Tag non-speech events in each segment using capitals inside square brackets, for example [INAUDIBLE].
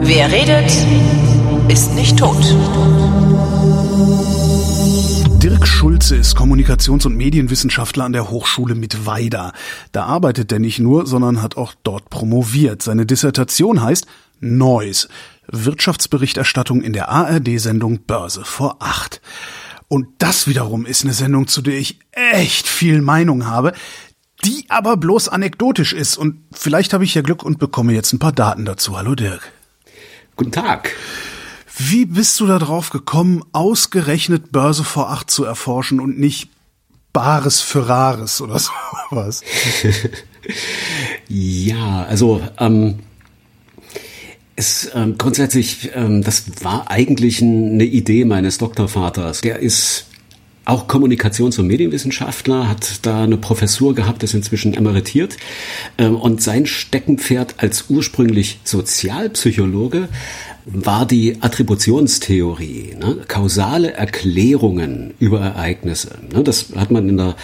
Wer redet, ist nicht tot. Dirk Schulze ist Kommunikations- und Medienwissenschaftler an der Hochschule Mittweida. Da arbeitet er nicht nur, sondern hat auch dort promoviert. Seine Dissertation heißt Noise. Wirtschaftsberichterstattung in der ARD-Sendung Börse vor acht. Und das wiederum ist eine Sendung, zu der ich echt viel Meinung habe, die aber bloß anekdotisch ist. Und vielleicht habe ich ja Glück und bekomme jetzt ein paar Daten dazu. Hallo Dirk. Guten Tag. Wie bist du da drauf gekommen, ausgerechnet Börse vor acht zu erforschen und nicht Bares für Rares oder [LAUGHS] sowas? [LAUGHS] ja, also ähm, es ähm, grundsätzlich, ähm, das war eigentlich eine Idee meines Doktorvaters. Der ist auch Kommunikations- und Medienwissenschaftler, hat da eine Professur gehabt, ist inzwischen emeritiert. Ähm, und sein Steckenpferd als ursprünglich Sozialpsychologe war die Attributionstheorie, ne? kausale Erklärungen über Ereignisse. Ne? Das hat man in der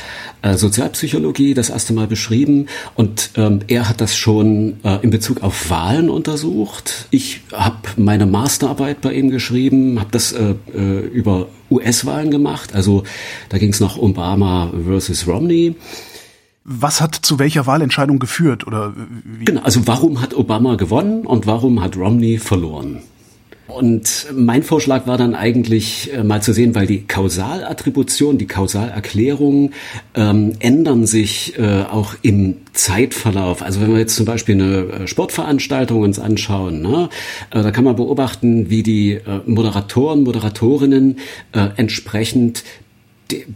äh, Sozialpsychologie das erste Mal beschrieben und ähm, er hat das schon äh, in Bezug auf Wahlen untersucht. Ich habe meine Masterarbeit bei ihm geschrieben, habe das äh, äh über US-Wahlen gemacht. Also da ging es noch Obama versus Romney. Was hat zu welcher Wahlentscheidung geführt oder wie? Genau, also warum hat Obama gewonnen und warum hat Romney verloren? Und mein Vorschlag war dann eigentlich äh, mal zu sehen, weil die Kausalattribution, die Kausalerklärungen ähm, ändern sich äh, auch im Zeitverlauf. Also wenn wir jetzt zum Beispiel eine äh, Sportveranstaltung uns anschauen, ne, äh, da kann man beobachten, wie die äh, Moderatoren, Moderatorinnen äh, entsprechend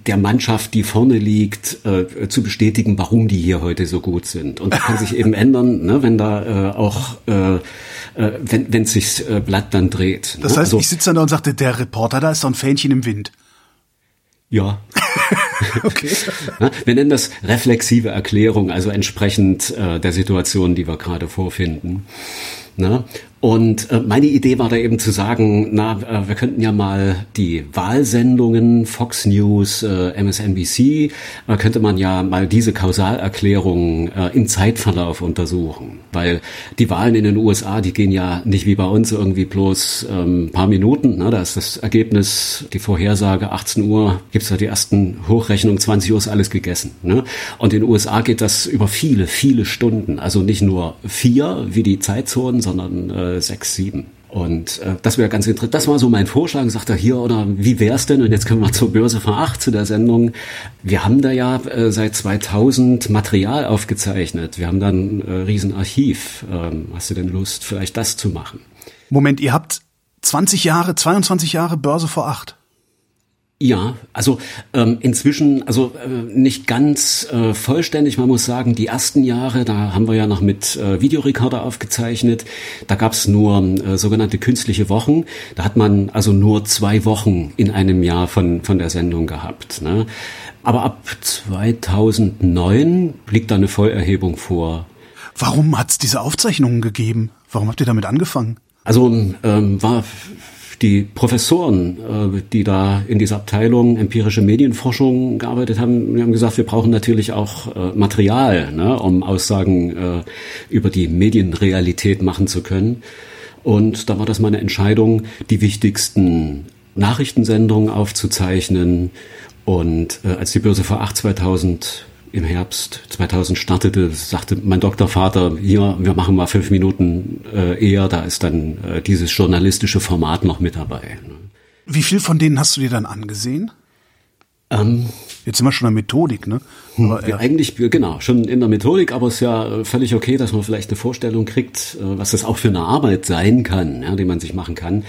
der Mannschaft, die vorne liegt, äh, zu bestätigen, warum die hier heute so gut sind. Und das kann sich eben ändern, ne, wenn da äh, auch, äh, äh, wenn, wenn sich äh, Blatt dann dreht. Ne? Das heißt, also, ich sitze da und sagte, der Reporter, da ist so ein Fähnchen im Wind. Ja. [LAUGHS] okay. Wir nennen das reflexive Erklärung, also entsprechend äh, der Situation, die wir gerade vorfinden. Ne? Und äh, meine Idee war da eben zu sagen, na, äh, wir könnten ja mal die Wahlsendungen, Fox News, äh, MSNBC, äh, könnte man ja mal diese Kausalerklärung äh, im Zeitverlauf untersuchen. Weil die Wahlen in den USA, die gehen ja nicht wie bei uns irgendwie bloß ähm, paar Minuten. Ne? Da ist das Ergebnis, die Vorhersage 18 Uhr, gibt's da die ersten Hochrechnungen, 20 Uhr ist alles gegessen. Ne? Und in den USA geht das über viele, viele Stunden. Also nicht nur vier wie die Zeitzonen, sondern äh, sechs, sieben. Und äh, das wäre ganz interessant. Das war so mein Vorschlag. Sagt er hier oder wie wär's denn? Und jetzt können wir zur Börse 8 zu der Sendung. Wir haben da ja äh, seit 2000 Material aufgezeichnet. Wir haben da ein äh, Riesenarchiv. Ähm, hast du denn Lust, vielleicht das zu machen? Moment, ihr habt 20 Jahre, 22 Jahre Börse vor 8. Ja, also ähm, inzwischen, also äh, nicht ganz äh, vollständig. Man muss sagen, die ersten Jahre, da haben wir ja noch mit äh, Videorekorder aufgezeichnet. Da gab's nur äh, sogenannte künstliche Wochen. Da hat man also nur zwei Wochen in einem Jahr von von der Sendung gehabt. Ne? Aber ab 2009 liegt da eine Vollerhebung vor. Warum hat's diese Aufzeichnungen gegeben? Warum habt ihr damit angefangen? Also ähm, war die Professoren, äh, die da in dieser Abteilung empirische Medienforschung gearbeitet haben, die haben gesagt, wir brauchen natürlich auch äh, Material, ne, um Aussagen äh, über die Medienrealität machen zu können. Und da war das meine Entscheidung, die wichtigsten Nachrichtensendungen aufzuzeichnen. Und als die Börse vor 8 2000 im Herbst 2000 startete, sagte mein Doktorvater, hier, wir machen mal fünf Minuten äh, eher, da ist dann äh, dieses journalistische Format noch mit dabei. Ne? Wie viel von denen hast du dir dann angesehen? Ähm, Jetzt sind wir schon in der Methodik, ne? Hm, aber, ja, eigentlich, genau, schon in der Methodik, aber es ist ja völlig okay, dass man vielleicht eine Vorstellung kriegt, äh, was das auch für eine Arbeit sein kann, ja, die man sich machen kann.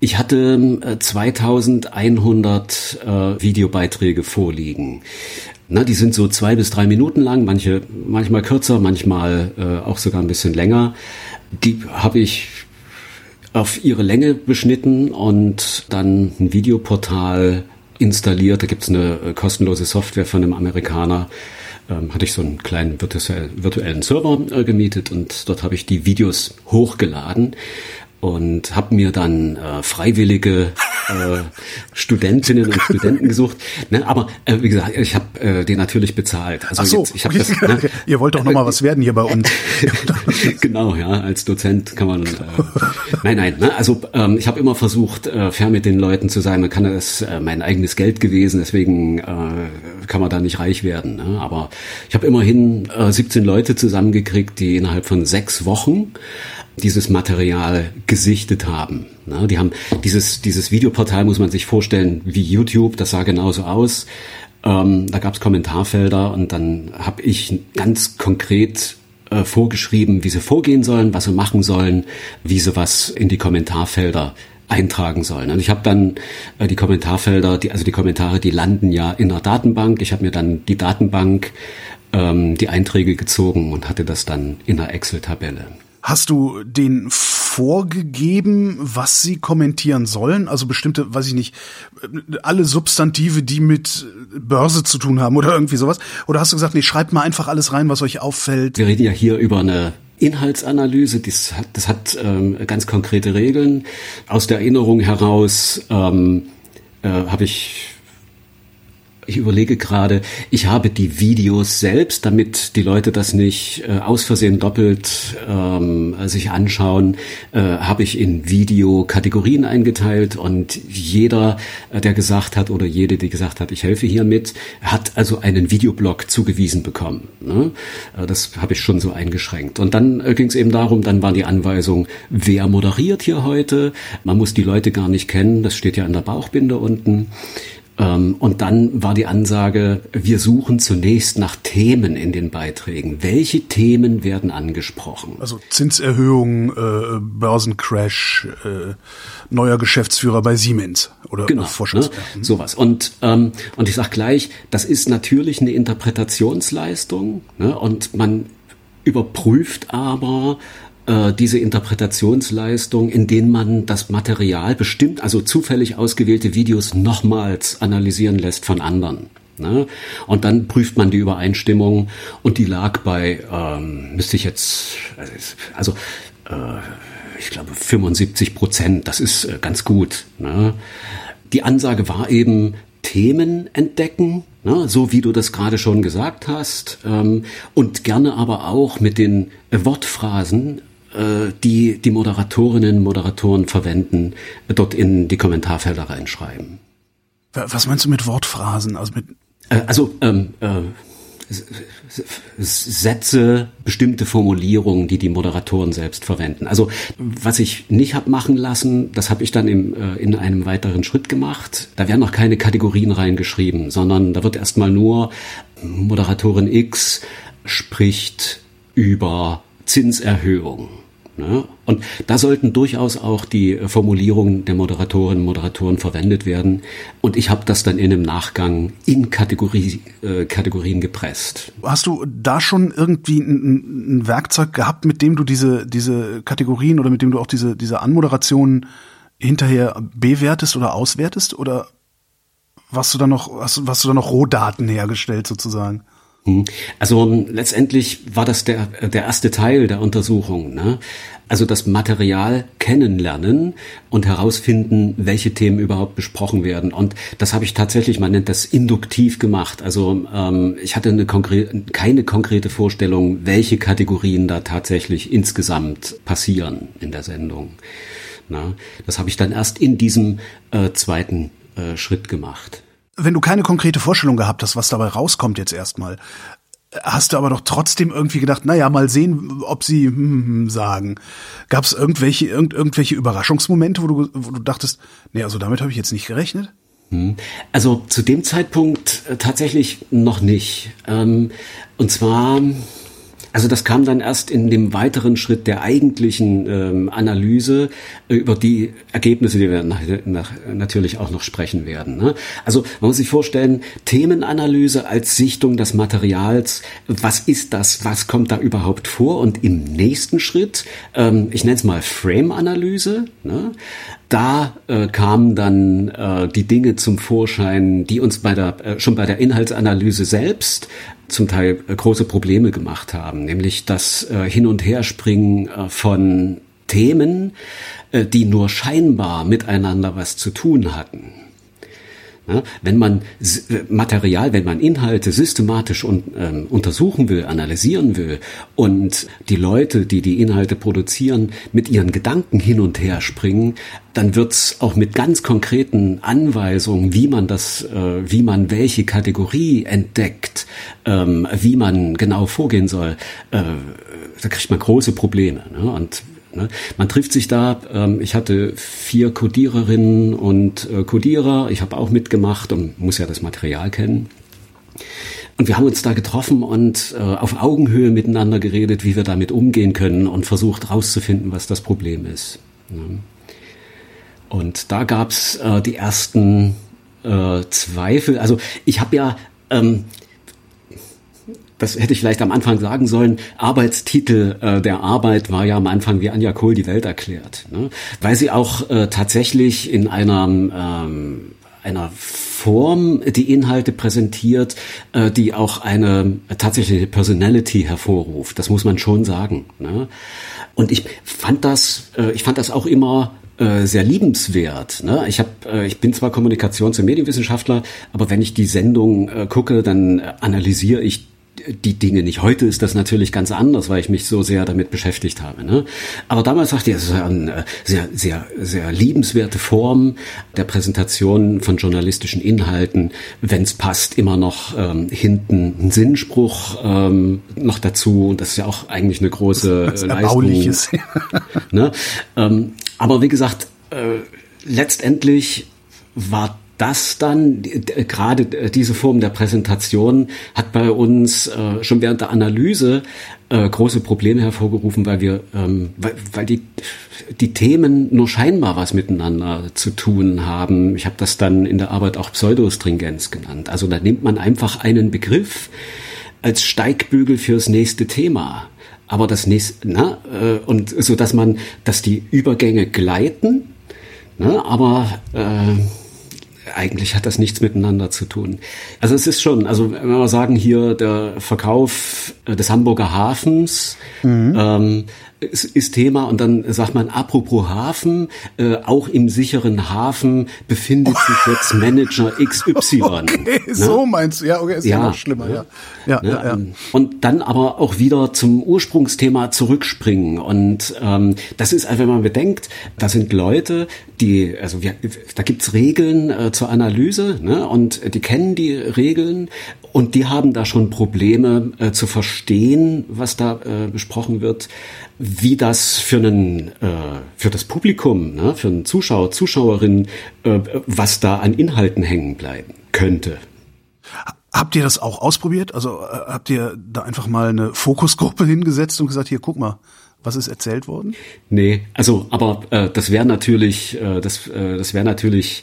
Ich hatte 2100 äh, äh, Videobeiträge vorliegen. Na, die sind so zwei bis drei Minuten lang, manche manchmal kürzer, manchmal äh, auch sogar ein bisschen länger. Die habe ich auf ihre Länge beschnitten und dann ein Videoportal installiert. Da gibt's eine äh, kostenlose Software von einem Amerikaner. Ähm, hatte ich so einen kleinen virtuellen Server äh, gemietet und dort habe ich die Videos hochgeladen. Und habe mir dann äh, freiwillige äh, [LAUGHS] Studentinnen und Studenten gesucht. Ne? Aber äh, wie gesagt, ich habe äh, den natürlich bezahlt. Also Ach so, jetzt, ich okay. das, [LAUGHS] ne? ihr wollt doch noch mal was werden hier bei uns. [LAUGHS] genau, ja, als Dozent kann man. Äh, nein, nein. Ne? Also ähm, ich habe immer versucht, äh, fair mit den Leuten zu sein. Man kann das äh, mein eigenes Geld gewesen, deswegen äh, kann man da nicht reich werden. Ne? Aber ich habe immerhin äh, 17 Leute zusammengekriegt, die innerhalb von sechs Wochen dieses Material gesichtet haben. Na, die haben dieses, dieses Videoportal muss man sich vorstellen wie YouTube, das sah genauso aus. Ähm, da gab es Kommentarfelder und dann habe ich ganz konkret äh, vorgeschrieben, wie sie vorgehen sollen, was sie machen sollen, wie sie was in die Kommentarfelder eintragen sollen. Und ich habe dann äh, die Kommentarfelder, die, also die Kommentare, die landen ja in einer Datenbank. Ich habe mir dann die Datenbank, ähm, die Einträge gezogen und hatte das dann in einer Excel-Tabelle. Hast du den vorgegeben, was sie kommentieren sollen? Also bestimmte, weiß ich nicht, alle Substantive, die mit Börse zu tun haben oder irgendwie sowas? Oder hast du gesagt, nee, schreibt mal einfach alles rein, was euch auffällt? Wir reden ja hier über eine Inhaltsanalyse, das hat, das hat ähm, ganz konkrete Regeln. Aus der Erinnerung heraus ähm, äh, habe ich ich überlege gerade, ich habe die Videos selbst, damit die Leute das nicht äh, aus Versehen doppelt ähm, sich anschauen, äh, habe ich in Video Kategorien eingeteilt und jeder, äh, der gesagt hat oder jede, die gesagt hat, ich helfe hiermit, hat also einen Videoblog zugewiesen bekommen. Ne? Äh, das habe ich schon so eingeschränkt. Und dann äh, ging es eben darum, dann war die Anweisung, wer moderiert hier heute? Man muss die Leute gar nicht kennen, das steht ja in der Bauchbinde unten. Ähm, und dann war die Ansage, wir suchen zunächst nach Themen in den Beiträgen. Welche Themen werden angesprochen? Also Zinserhöhung, äh, Börsencrash, äh, neuer Geschäftsführer bei Siemens oder genau, ne? Sowas. Und ähm, und ich sag gleich, das ist natürlich eine Interpretationsleistung ne? und man überprüft aber äh, diese Interpretationsleistung, in denen man das Material bestimmt, also zufällig ausgewählte Videos nochmals analysieren lässt von anderen. Ne? Und dann prüft man die Übereinstimmung und die lag bei, ähm, müsste ich jetzt, also äh, ich glaube 75 Prozent, das ist äh, ganz gut. Ne? Die Ansage war eben, Themen entdecken, ne, so wie du das gerade schon gesagt hast, ähm, und gerne aber auch mit den Wortphrasen die die Moderatorinnen und Moderatoren verwenden, dort in die Kommentarfelder reinschreiben. Was meinst du mit Wortphrasen? Also, mit äh, also ähm, äh, Sätze, bestimmte Formulierungen, die die Moderatoren selbst verwenden. Also was ich nicht habe machen lassen, das habe ich dann im, äh, in einem weiteren Schritt gemacht. Da werden noch keine Kategorien reingeschrieben, sondern da wird erstmal nur Moderatorin X spricht über Zinserhöhung. Ne? Und da sollten durchaus auch die Formulierungen der Moderatorinnen und Moderatoren verwendet werden. Und ich habe das dann in einem Nachgang in Kategorie, äh, Kategorien gepresst. Hast du da schon irgendwie ein, ein, Werkzeug gehabt, mit dem du diese, diese Kategorien oder mit dem du auch diese, diese Anmoderationen hinterher bewertest oder auswertest? Oder warst du da noch, hast, hast du da noch Rohdaten hergestellt sozusagen? Hm. Also letztendlich war das der, der erste Teil der Untersuchung. Ne? Also das Material kennenlernen und herausfinden, welche Themen überhaupt besprochen werden. Und das habe ich tatsächlich, man nennt das induktiv gemacht. Also ähm, ich hatte eine konkre keine konkrete Vorstellung, welche Kategorien da tatsächlich insgesamt passieren in der Sendung. Na, das habe ich dann erst in diesem äh, zweiten äh, Schritt gemacht. Wenn du keine konkrete Vorstellung gehabt hast, was dabei rauskommt jetzt erstmal, hast du aber doch trotzdem irgendwie gedacht, naja, mal sehen, ob sie hm, hm, hm sagen. Gab es irgendwelche, irgend, irgendwelche Überraschungsmomente, wo du, wo du dachtest, nee, also damit habe ich jetzt nicht gerechnet? Hm. Also zu dem Zeitpunkt äh, tatsächlich noch nicht. Ähm, und zwar also das kam dann erst in dem weiteren Schritt der eigentlichen ähm, Analyse äh, über die Ergebnisse, die wir nach, nach, natürlich auch noch sprechen werden. Ne? Also man muss sich vorstellen, Themenanalyse als Sichtung des Materials, was ist das, was kommt da überhaupt vor? Und im nächsten Schritt, ähm, ich nenne es mal Frame-Analyse, ne? da äh, kamen dann äh, die Dinge zum Vorschein, die uns bei der, äh, schon bei der Inhaltsanalyse selbst zum Teil äh, große Probleme gemacht haben, nämlich das äh, Hin- und Herspringen äh, von Themen, die nur scheinbar miteinander was zu tun hatten. Ja, wenn man äh, Material, wenn man Inhalte systematisch un, ähm, untersuchen will, analysieren will und die Leute, die die Inhalte produzieren, mit ihren Gedanken hin und her springen, dann wird's auch mit ganz konkreten Anweisungen, wie man das, äh, wie man welche Kategorie entdeckt, ähm, wie man genau vorgehen soll, äh, da kriegt man große Probleme. Ne? Und Ne? Man trifft sich da, ähm, ich hatte vier Codiererinnen und äh, Codierer, ich habe auch mitgemacht und muss ja das Material kennen. Und wir haben uns da getroffen und äh, auf Augenhöhe miteinander geredet, wie wir damit umgehen können und versucht herauszufinden, was das Problem ist. Ne? Und da gab's äh, die ersten äh, Zweifel. Also ich habe ja ähm, das hätte ich vielleicht am Anfang sagen sollen, Arbeitstitel äh, der Arbeit war ja am Anfang wie Anja Kohl die Welt erklärt, ne? weil sie auch äh, tatsächlich in einer ähm, einer Form die Inhalte präsentiert, äh, die auch eine tatsächliche Personality hervorruft. Das muss man schon sagen. Ne? Und ich fand das, äh, ich fand das auch immer äh, sehr liebenswert. Ne? Ich hab, äh, ich bin zwar Kommunikations- und Medienwissenschaftler, aber wenn ich die Sendung äh, gucke, dann analysiere ich die Dinge nicht. Heute ist das natürlich ganz anders, weil ich mich so sehr damit beschäftigt habe. Ne? Aber damals sagte ich, es ist eine äh, sehr, sehr, sehr liebenswerte Form der Präsentation von journalistischen Inhalten, wenn es passt, immer noch ähm, hinten ein Sinnspruch ähm, noch dazu. Und das ist ja auch eigentlich eine große Was Leistung. Ist. ne? ähm, aber wie gesagt, äh, letztendlich war das dann, gerade diese Form der Präsentation hat bei uns äh, schon während der Analyse äh, große Probleme hervorgerufen, weil wir, ähm, weil, weil die, die Themen nur scheinbar was miteinander zu tun haben. Ich habe das dann in der Arbeit auch Pseudostringenz genannt. Also da nimmt man einfach einen Begriff als Steigbügel fürs nächste Thema. Aber das nächste, na, äh, und so dass man, dass die Übergänge gleiten, na, aber äh, eigentlich hat das nichts miteinander zu tun. Also es ist schon, also wenn wir sagen hier der Verkauf äh, des Hamburger Hafens, mhm. ähm, ist, ist Thema und dann sagt man, apropos Hafen, äh, auch im sicheren Hafen befindet sich jetzt Manager [LAUGHS] XY. Okay, ne? so meinst du, ja, okay, ist ja, noch schlimmer, ja. Ja, ne? ja, ja. Und dann aber auch wieder zum Ursprungsthema zurückspringen und ähm, das ist, wenn man bedenkt, da sind Leute, die, also wir, da gibt's Regeln äh, zur Analyse ne? und die kennen die Regeln und die haben da schon Probleme äh, zu verstehen, was da äh, besprochen wird wie das für einen äh, für das Publikum, ne, für einen Zuschauer, Zuschauerin, äh, was da an Inhalten hängen bleiben könnte. Habt ihr das auch ausprobiert? Also äh, habt ihr da einfach mal eine Fokusgruppe hingesetzt und gesagt, hier guck mal, was ist erzählt worden? Nee, also aber äh, das wäre natürlich, äh, das, äh, das wäre natürlich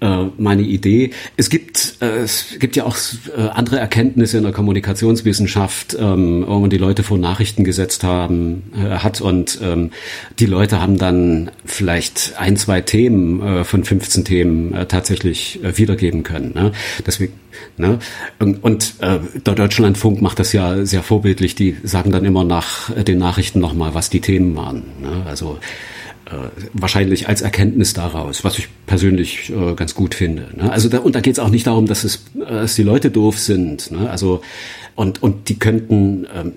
äh, meine Idee. Es gibt, äh, es gibt ja auch äh, andere Erkenntnisse in der Kommunikationswissenschaft, ähm, wo man die Leute vor Nachrichten gesetzt haben, äh, hat und ähm, die Leute haben dann vielleicht ein, zwei Themen äh, von 15 Themen tatsächlich wiedergeben können. Ne? Deswegen, ne? Und, und der Deutschlandfunk macht das ja sehr vorbildlich. Die sagen dann immer nach den Nachrichten nochmal, was die Themen waren. Ne? Also wahrscheinlich als Erkenntnis daraus, was ich persönlich äh, ganz gut finde. Ne? Also da, und da geht es auch nicht darum, dass es äh, dass die Leute doof sind. Ne? Also und und die könnten ähm,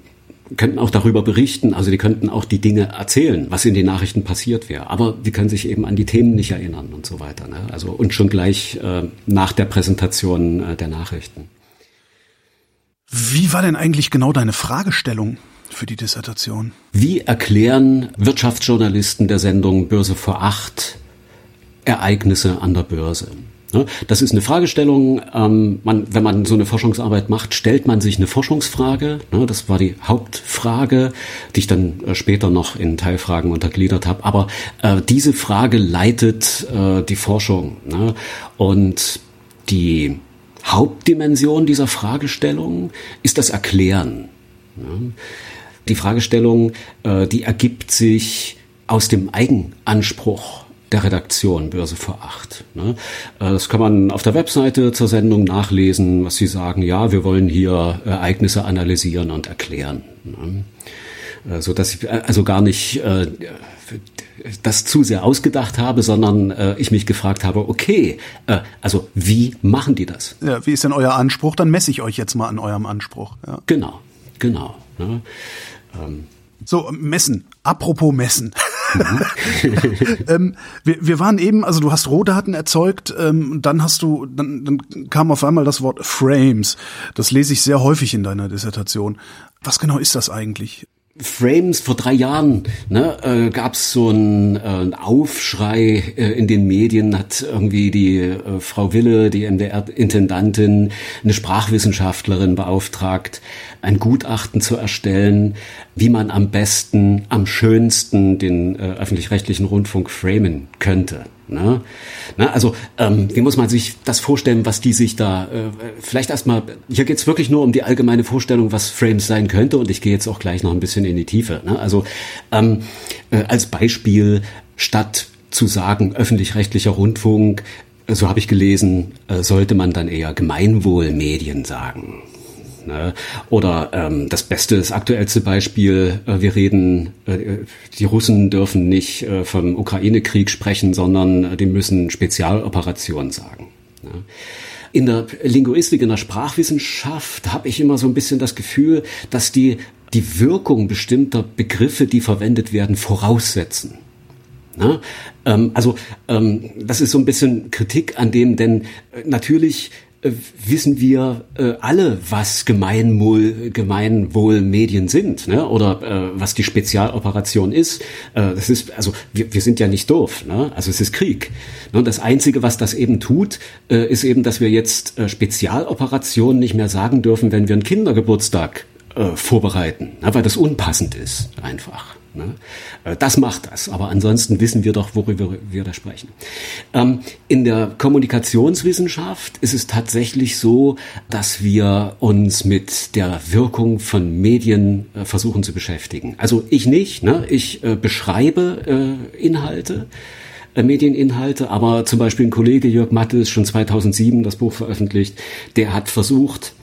könnten auch darüber berichten, also die könnten auch die Dinge erzählen, was in den Nachrichten passiert wäre. Aber die können sich eben an die Themen nicht erinnern und so weiter. Ne? Also und schon gleich äh, nach der Präsentation äh, der Nachrichten. Wie war denn eigentlich genau deine Fragestellung? Für die Dissertation. Wie erklären Wirtschaftsjournalisten der Sendung Börse vor acht Ereignisse an der Börse? Ne, das ist eine Fragestellung. Ähm, wenn man so eine Forschungsarbeit macht, stellt man sich eine Forschungsfrage. Ne, das war die Hauptfrage, die ich dann äh, später noch in Teilfragen untergliedert habe. Aber äh, diese Frage leitet äh, die Forschung. Ne, und die Hauptdimension dieser Fragestellung ist das Erklären. Die Fragestellung, äh, die ergibt sich aus dem Eigenanspruch der Redaktion Börse vor acht. Ne? Äh, das kann man auf der Webseite zur Sendung nachlesen, was sie sagen, ja, wir wollen hier Ereignisse analysieren und erklären. Ne? äh, so dass ich äh, also gar nicht äh, das zu sehr ausgedacht habe, sondern äh, ich mich gefragt habe, okay, äh, also wie machen die das? Ja, wie ist denn euer Anspruch? Dann messe ich euch jetzt mal an eurem Anspruch. Ja. Genau, genau. Ne? Ähm. So, messen. Apropos messen. Mhm. [LAUGHS] ähm, wir, wir waren eben, also du hast Rohdaten erzeugt, ähm, dann hast du, dann, dann kam auf einmal das Wort Frames. Das lese ich sehr häufig in deiner Dissertation. Was genau ist das eigentlich? Frames vor drei Jahren ne, äh, gab es so einen äh, Aufschrei äh, in den Medien, hat irgendwie die äh, Frau Wille, die MDR-Intendantin, eine Sprachwissenschaftlerin beauftragt, ein Gutachten zu erstellen, wie man am besten, am schönsten den äh, öffentlich-rechtlichen Rundfunk framen könnte. Ne? Ne? Also ähm, wie muss man sich das vorstellen, was die sich da äh, vielleicht erstmal, hier geht's wirklich nur um die allgemeine Vorstellung, was Frames sein könnte und ich gehe jetzt auch gleich noch ein bisschen in die Tiefe. Ne? Also ähm, äh, als Beispiel, statt zu sagen, öffentlich-rechtlicher Rundfunk, so habe ich gelesen, äh, sollte man dann eher Gemeinwohlmedien sagen. Ne? Oder ähm, das beste, das aktuellste Beispiel, äh, wir reden, äh, die Russen dürfen nicht äh, vom Ukraine-Krieg sprechen, sondern äh, die müssen Spezialoperation sagen. Ne? In der Linguistik, in der Sprachwissenschaft habe ich immer so ein bisschen das Gefühl, dass die die Wirkung bestimmter Begriffe, die verwendet werden, voraussetzen. Ne? Ähm, also ähm, das ist so ein bisschen Kritik an dem, denn äh, natürlich wissen wir äh, alle, was Gemeinwohl, Gemeinwohlmedien sind, ne? oder äh, was die Spezialoperation ist. Äh, das ist also wir, wir sind ja nicht doof, ne? also es ist Krieg. Ne? Das Einzige, was das eben tut, äh, ist eben, dass wir jetzt äh, Spezialoperationen nicht mehr sagen dürfen, wenn wir einen Kindergeburtstag äh, vorbereiten, ne? weil das unpassend ist einfach. Ne? Äh, das macht das, aber ansonsten wissen wir doch, worüber wir da sprechen. Ähm, in der Kommunikationswissenschaft ist es tatsächlich so, dass wir uns mit der Wirkung von Medien äh, versuchen zu beschäftigen. Also ich nicht, ne? ich äh, beschreibe Inhalte. Medieninhalte, aber zum Beispiel ein Kollege Jörg Mattes, schon 2007 das Buch veröffentlicht, der hat versucht,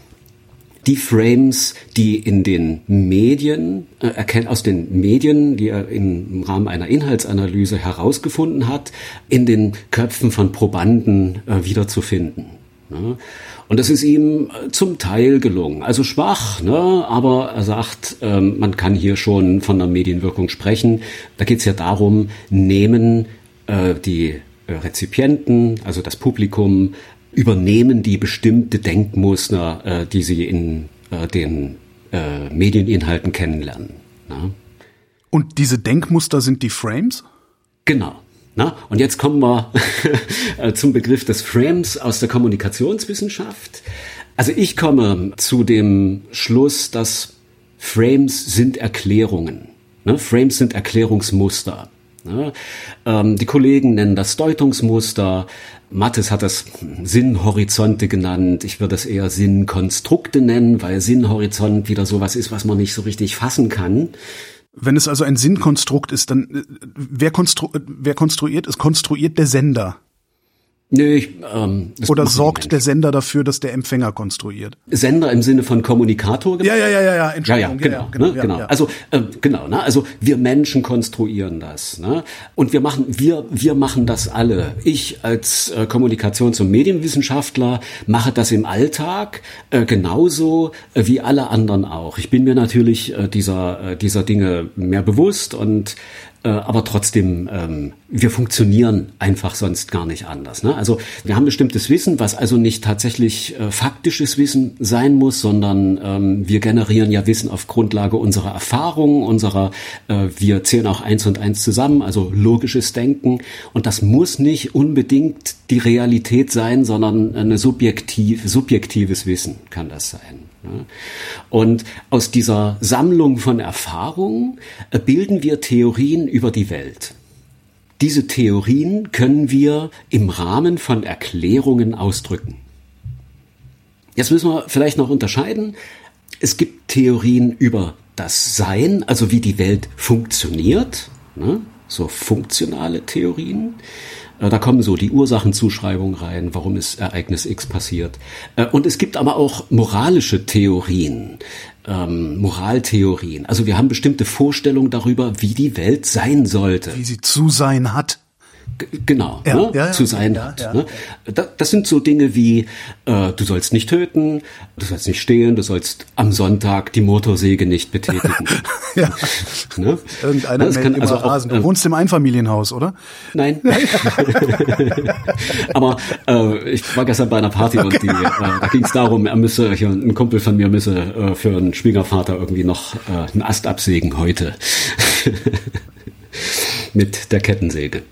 die Frames, die in den Medien, äh, aus den Medien, die er im Rahmen einer Inhaltsanalyse herausgefunden hat, in den Köpfen von Probanden äh, wiederzufinden. Ne? Und das ist ihm äh, zum Teil gelungen. Also schwach, ne? aber er sagt, ähm, man kann hier schon von einer Medienwirkung sprechen. Da geht es ja darum, nehmen äh, die äh, Rezipienten, also das Publikum, übernehmen die bestimmte Denkmuster, äh, die sie in äh, den äh, Medieninhalten kennenlernen. Na? Und diese Denkmuster sind die Frames? Genau. Na, und jetzt kommen wir [LAUGHS] äh, zum Begriff des Frames aus der Kommunikationswissenschaft. Also ich komme zu dem Schluss, dass Frames sind Erklärungen. Ne? Frames sind Erklärungsmuster. Ne? Ähm, die Kollegen nennen das Deutungsmuster. Mattes hat das Sinnhorizonte genannt. Ich würde es eher Sinnkonstrukte nennen, weil Sinnhorizont wieder sowas ist, was man nicht so richtig fassen kann. Wenn es also ein Sinnkonstrukt ist, dann äh, wer, konstru wer konstruiert es? Konstruiert der Sender. Nö, ich, ähm, Oder sorgt der Sender dafür, dass der Empfänger konstruiert? Sender im Sinne von Kommunikator? Genau? Ja, ja, ja, ja, ja, Entschuldigung. Ja, ja, genau, ja, genau, ne, genau. Ja. Also äh, genau, ne? also wir Menschen konstruieren das, ne? Und wir machen, wir, wir machen das alle. Ich als äh, Kommunikations- und Medienwissenschaftler mache das im Alltag äh, genauso äh, wie alle anderen auch. Ich bin mir natürlich äh, dieser äh, dieser Dinge mehr bewusst und aber trotzdem, ähm, wir funktionieren einfach sonst gar nicht anders. Ne? Also wir haben bestimmtes Wissen, was also nicht tatsächlich äh, faktisches Wissen sein muss, sondern ähm, wir generieren ja Wissen auf Grundlage unserer Erfahrungen, unserer, äh, wir zählen auch eins und eins zusammen, also logisches Denken. Und das muss nicht unbedingt die Realität sein, sondern eine subjektiv, subjektives Wissen kann das sein. Und aus dieser Sammlung von Erfahrungen äh, bilden wir Theorien über die Welt. Diese Theorien können wir im Rahmen von Erklärungen ausdrücken. Jetzt müssen wir vielleicht noch unterscheiden. Es gibt Theorien über das Sein, also wie die Welt funktioniert, ne? so funktionale Theorien. Äh, da kommen so die Ursachenzuschreibungen rein, warum ist Ereignis X passiert. Äh, und es gibt aber auch moralische Theorien. ähm, Moraltheorien. Also wir haben bestimmte Vorstellungen darüber, wie die Welt sein sollte. Wie sie zu sein hat. Genau, ja, ne, ja, zu sein ja, hat. Ne? Das, sind so Dinge wie, äh, du sollst nicht töten, du sollst nicht stehlen, du sollst am Sonntag die Motorsäge nicht betätigen. [LAUGHS] ja. Ne? Irgendeiner das kann also auch, Du äh, wohnst im Einfamilienhaus, oder? Nein. [LAUGHS] Aber äh, ich war gestern bei einer Party und die, äh, da ging es darum, er müsse, hier ein Kumpel von mir müsse äh, für einen Schwiegervater irgendwie noch äh, einen Ast absägen heute. [LAUGHS] Mit der Kettensäge.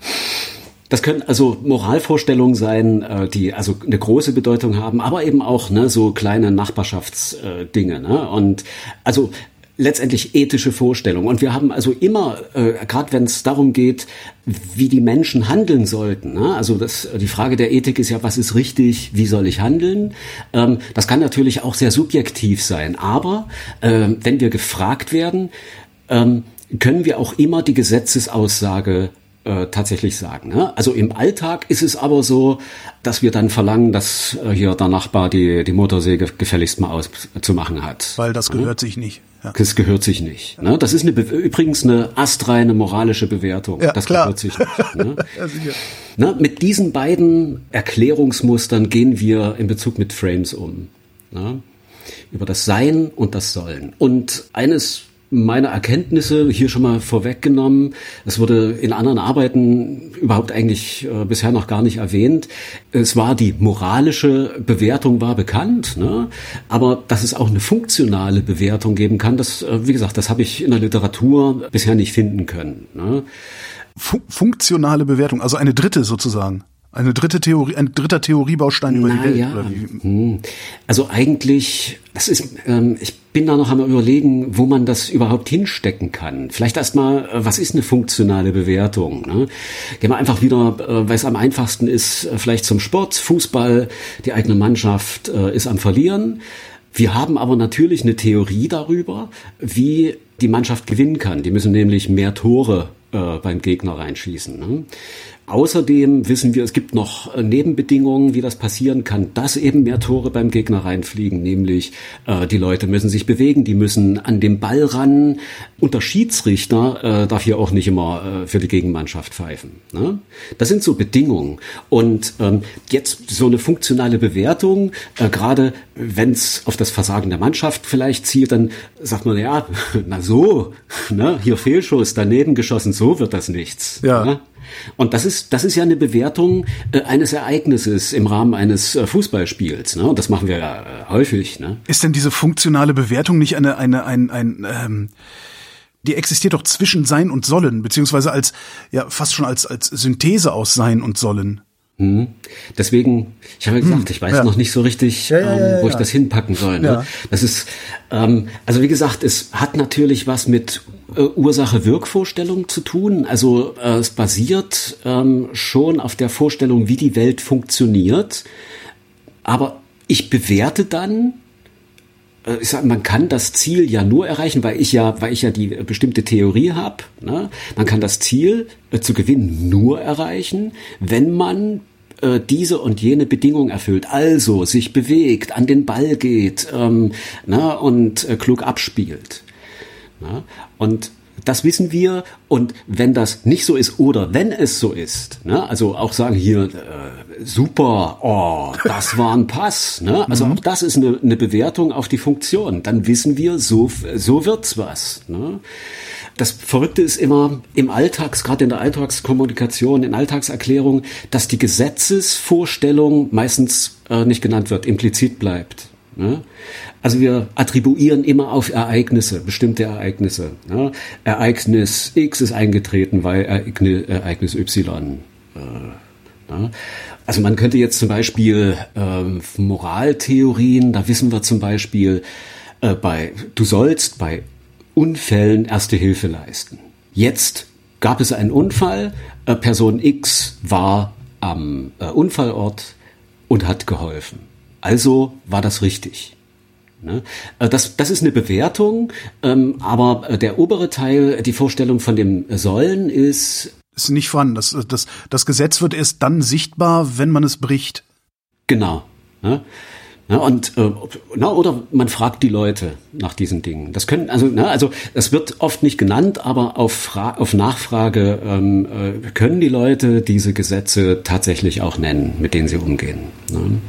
Das können also Moralvorstellungen sein, äh, die also eine große Bedeutung haben, aber eben auch ne, so kleine Nachbarschaftsdinge. Ne? Und also letztendlich ethische Vorstellungen. Und wir haben also immer, äh, gerade wenn es darum geht, wie die Menschen handeln sollten. Ne? Also das, die Frage der Ethik ist ja, was ist richtig, wie soll ich handeln? Ähm, das kann natürlich auch sehr subjektiv sein. Aber äh, wenn wir gefragt werden, ähm, können wir auch immer die Gesetzesaussage äh, tatsächlich sagen. Ne? Also im Alltag ist es aber so, dass wir dann verlangen, dass äh, hier der Nachbar die, die Motorsäge gefälligst mal auszumachen hat. Weil das gehört ja? sich nicht. Ja. Das gehört sich nicht. Ne? Das ist eine, übrigens eine astreine moralische Bewertung. Ja, das klar. gehört sich nicht. [LAUGHS] Ne? ja. Ne? Mit diesen beiden Erklärungsmustern gehen wir in Bezug mit Frames um. Ne? Über das Sein und das Sollen. Und eines meine Erkenntnisse hier schon mal vorweggenommen. Es wurde in anderen Arbeiten überhaupt eigentlich äh, bisher noch gar nicht erwähnt. Es war die moralische Bewertung war bekannt, ne? aber dass es auch eine funktionale Bewertung geben kann, das, äh, wie gesagt, das habe ich in der Literatur bisher nicht finden können. Ne? funktionale Bewertung, also eine dritte sozusagen. Eine dritte Theorie, ein dritter Theoriebaustein über die Welt. Ja. Hm. Also eigentlich, das ist, ähm, ich bin da noch einmal überlegen, wo man das überhaupt hinstecken kann. Vielleicht erstmal, äh, was ist eine funktionale Bewertung? Ne? Gehen wir einfach wieder, äh, weil es am einfachsten ist, äh, vielleicht zum Sport, Fußball, die eigene Mannschaft äh, ist am Verlieren. Wir haben aber natürlich eine Theorie darüber, wie die Mannschaft gewinnen kann. Die müssen nämlich mehr Tore äh, beim Gegner reinschießen. Ne? Außerdem wissen wir, es gibt noch äh, Nebenbedingungen, wie das passieren kann, dass eben mehr Tore beim Gegner reinfliegen, nämlich äh, die Leute müssen sich bewegen, die müssen an den Ball ran. Und der Schiedsrichter äh, darf hier auch nicht immer äh, für die Gegenmannschaft pfeifen. Ne? Das sind so Bedingungen. Und ähm, jetzt so eine funktionale Bewertung, äh, gerade wenn es auf das Versagen der Mannschaft vielleicht zielt, dann sagt man, ja, [LAUGHS] na so, ne, hier Fehlschuss, daneben geschossen, so wird das nichts. Ja. Ne? Und das ist, das ist ja eine Bewertung äh, eines Ereignisses im Rahmen eines äh, Fußballspiels. Ne? Und das machen wir ja äh, häufig. Ne? Ist denn diese funktionale Bewertung nicht eine, eine, ein, ein, ähm, die existiert doch zwischen Sein und Sollen, beziehungsweise als, ja, fast schon als, als Synthese aus Sein und Sollen. Hm. Deswegen, ich habe ja gesagt, hm, ich weiß ja. noch nicht so richtig, ja, ähm, wo ich das hinpacken soll. Ne? Das ist, ähm, also wie gesagt, es hat natürlich was mit äh, Ursache-Wirkvorstellung zu tun. Also äh, es basiert ähm, schon auf der Vorstellung, wie die Welt funktioniert. Aber ich bewerte dann, äh, ich sag, man kann das Ziel ja nur erreichen, weil ich ja, weil ich ja die bestimmte Theorie habe. Ne? Man kann das Ziel äh, zu gewinnen nur erreichen, wenn man äh, diese und jene Bedingung erfüllt, also sich bewegt, an den Ball geht ähm, na, und äh, klug abspielt. Na? Und das wissen wir. Und wenn das nicht so ist oder wenn es so ist, ne, also auch sagen hier, äh, super, oh, das war ein Pass. Ne? Also mhm. auch das ist eine, eine Bewertung auf die Funktion. Dann wissen wir, so, so wird's was. Ne? Das Verrückte ist immer im Alltags, gerade in der Alltagskommunikation, in Alltagserklärung, dass die Gesetzesvorstellung meistens äh, nicht genannt wird, implizit bleibt. Ne? Also wir attribuieren immer auf Ereignisse, bestimmte Ereignisse. Ne? Ereignis X ist eingetreten, weil Ereignis Y. Äh, ne? Also man könnte jetzt zum Beispiel äh, Moraltheorien, da wissen wir zum Beispiel, äh, bei du sollst bei Unfällen erste Hilfe leisten. Jetzt gab es einen Unfall, äh, Person X war am äh, Unfallort und hat geholfen. Also war das richtig. Ne? Äh, das, das ist eine Bewertung, ähm, aber der obere Teil, die Vorstellung von dem Sollen ist. Ist nicht vorhanden. Das, das, das Gesetz wird erst dann sichtbar, wenn man es bricht. Genau. Ne? Ja, und äh, na, oder man fragt die Leute nach diesen Dingen. Das können also na, also das wird oft nicht genannt, aber auf, Fra auf Nachfrage ähm, äh, können die Leute diese Gesetze tatsächlich auch nennen, mit denen sie umgehen. Ne?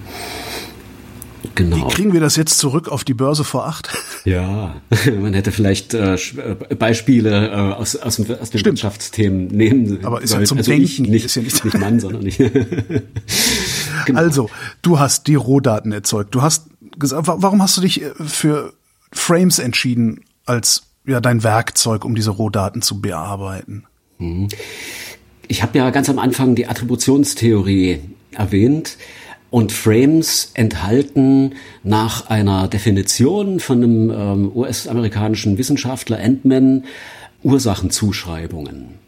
Genau. Wie kriegen wir das jetzt zurück auf die Börse vor acht? [LAUGHS] Ja, [LAUGHS] man hätte vielleicht äh, äh Beispiele äh, aus, aus, aus den Stimmt. Wirtschaftsthemen nehmen Aber ist ja zum also Denken. Ich, nicht, ist ja nicht, nicht Mann, sondern nicht. [LAUGHS] genau. Also, du hast die Rohdaten erzeugt. Du hast gesagt, warum hast du dich äh, für Frames entschieden als ja dein Werkzeug, um diese Rohdaten zu bearbeiten? Mhm. Ich habe ja ganz am Anfang die Attributionstheorie erwähnt. Und Frames enthalten nach einer Definition von einem ähm, US-amerikanischen Wissenschaftler Entman Ursachenzuschreibungen.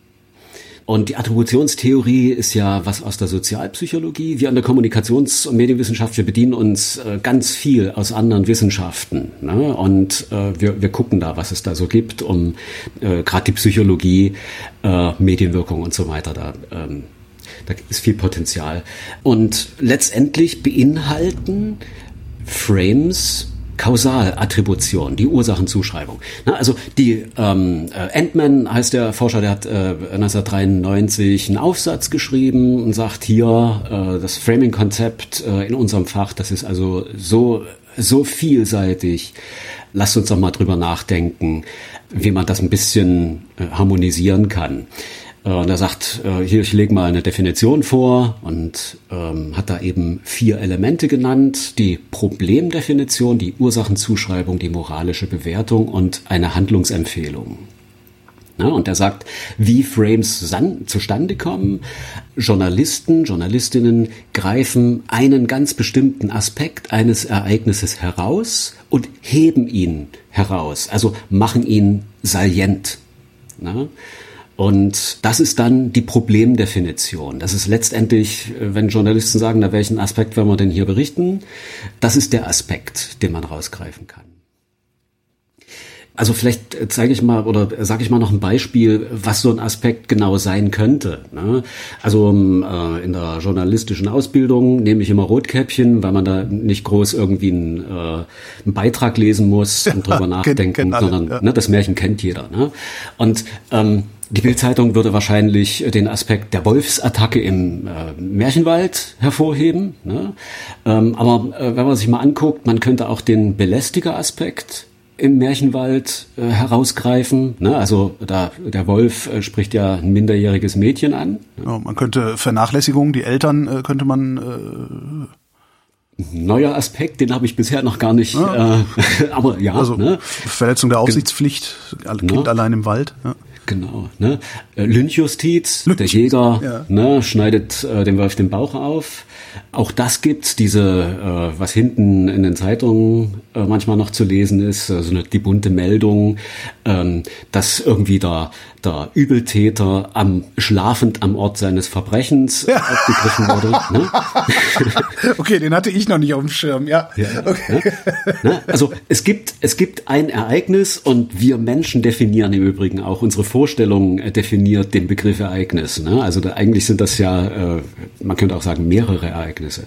Und die Attributionstheorie ist ja was aus der Sozialpsychologie. Wir an der Kommunikations- und Medienwissenschaft, wir bedienen uns äh, ganz viel aus anderen Wissenschaften. Ne? Und äh, wir, wir gucken da, was es da so gibt, um äh, gerade die Psychologie, äh, Medienwirkung und so weiter da ähm, da ist viel Potenzial. Und letztendlich beinhalten Frames Kausalattribution, die Ursachenzuschreibung. Na, also die ähm, äh, Entman heißt der Forscher, der hat äh, 1993 einen Aufsatz geschrieben und sagt hier äh, das Framing-Konzept äh, in unserem Fach, das ist also so so vielseitig. Lasst uns doch mal drüber nachdenken, wie man das ein bisschen äh, harmonisieren kann. Äh, und er sagt, äh, hier, ich lege mal eine Definition vor und ähm, hat da eben vier Elemente genannt. Die Problemdefinition, die Ursachenzuschreibung, die moralische Bewertung und eine Handlungsempfehlung. Ja, und er sagt, wie Frames zustande kommen. Journalisten, Journalistinnen greifen einen ganz bestimmten Aspekt eines Ereignisses heraus und heben ihn heraus, also machen ihn salient. Ja? Und das ist dann die Problemdefinition. Das ist letztendlich, äh, wenn Journalisten sagen, na welchen Aspekt wollen wir denn hier berichten, das ist der Aspekt, den man rausgreifen kann. Also vielleicht äh, zeige ich mal oder sage ich mal noch ein Beispiel, was so ein Aspekt genau sein könnte. Ne? Also äh, in der journalistischen Ausbildung nehme ich immer Rotkäppchen, weil man da nicht groß irgendwie einen, äh, einen Beitrag lesen muss und drüber [LAUGHS] nachdenken, sondern ja. ne, das Märchen kennt jeder. Ne? Und ähm, die Bildzeitung würde wahrscheinlich den Aspekt der Wolfsattacke im äh, Märchenwald hervorheben. Ne? Ähm, aber äh, wenn man sich mal anguckt, man könnte auch den Belästiger-Aspekt im Märchenwald äh, herausgreifen. Ne? Also da der Wolf äh, spricht ja ein minderjähriges Mädchen an. Ja, man könnte Vernachlässigung, die Eltern äh, könnte man äh neuer Aspekt, den habe ich bisher noch gar nicht. Ja. Äh, [LAUGHS] aber ja, also ne? Verletzung der Aufsichtspflicht, Kind ja. allein im Wald. Ja. Genau. Ne? Äh, Lynchjustiz, der Jäger ja. ne, schneidet äh, dem Wolf den Bauch auf. Auch das gibt's, diese, äh, was hinten in den Zeitungen äh, manchmal noch zu lesen ist, also eine, die bunte Meldung, ähm, dass irgendwie da der Übeltäter am schlafend am Ort seines Verbrechens ja. aufgegriffen wurde. [LAUGHS] Ne? okay, den hatte ich noch nicht auf dem Schirm, ja. ja okay. ne? Also es gibt, es gibt ein Ereignis und wir Menschen definieren im Übrigen auch, unsere Vorstellung äh, definiert den Begriff Ereignis. Ne? Also da, eigentlich sind das ja, äh, man könnte auch sagen, mehrere Ereignisse.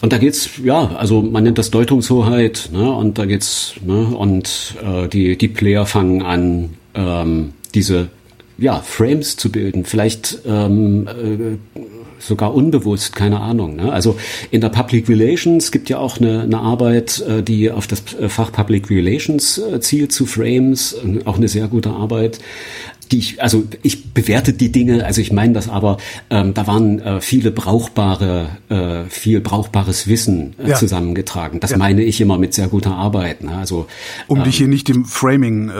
Und da geht's, ja, also man nennt das Deutungshoheit, ne? und da geht's, ne? und äh, die, die Player fangen an, ähm, diese ja, Frames zu bilden, vielleicht ähm, äh, sogar unbewusst, keine Ahnung. Ne? Also in der Public Relations gibt ja auch eine, eine Arbeit, äh, die auf das Fach Public Relations äh, zielt zu Frames, äh, auch eine sehr gute Arbeit die ich, also ich bewerte die Dinge, also ich meine das aber, ähm, da waren äh, viele brauchbare, äh, viel brauchbares Wissen äh, ja. zusammengetragen. Das ja. meine ich immer mit sehr guter Arbeit. Ne? Also um ähm, dich hier nicht dem Framing, äh,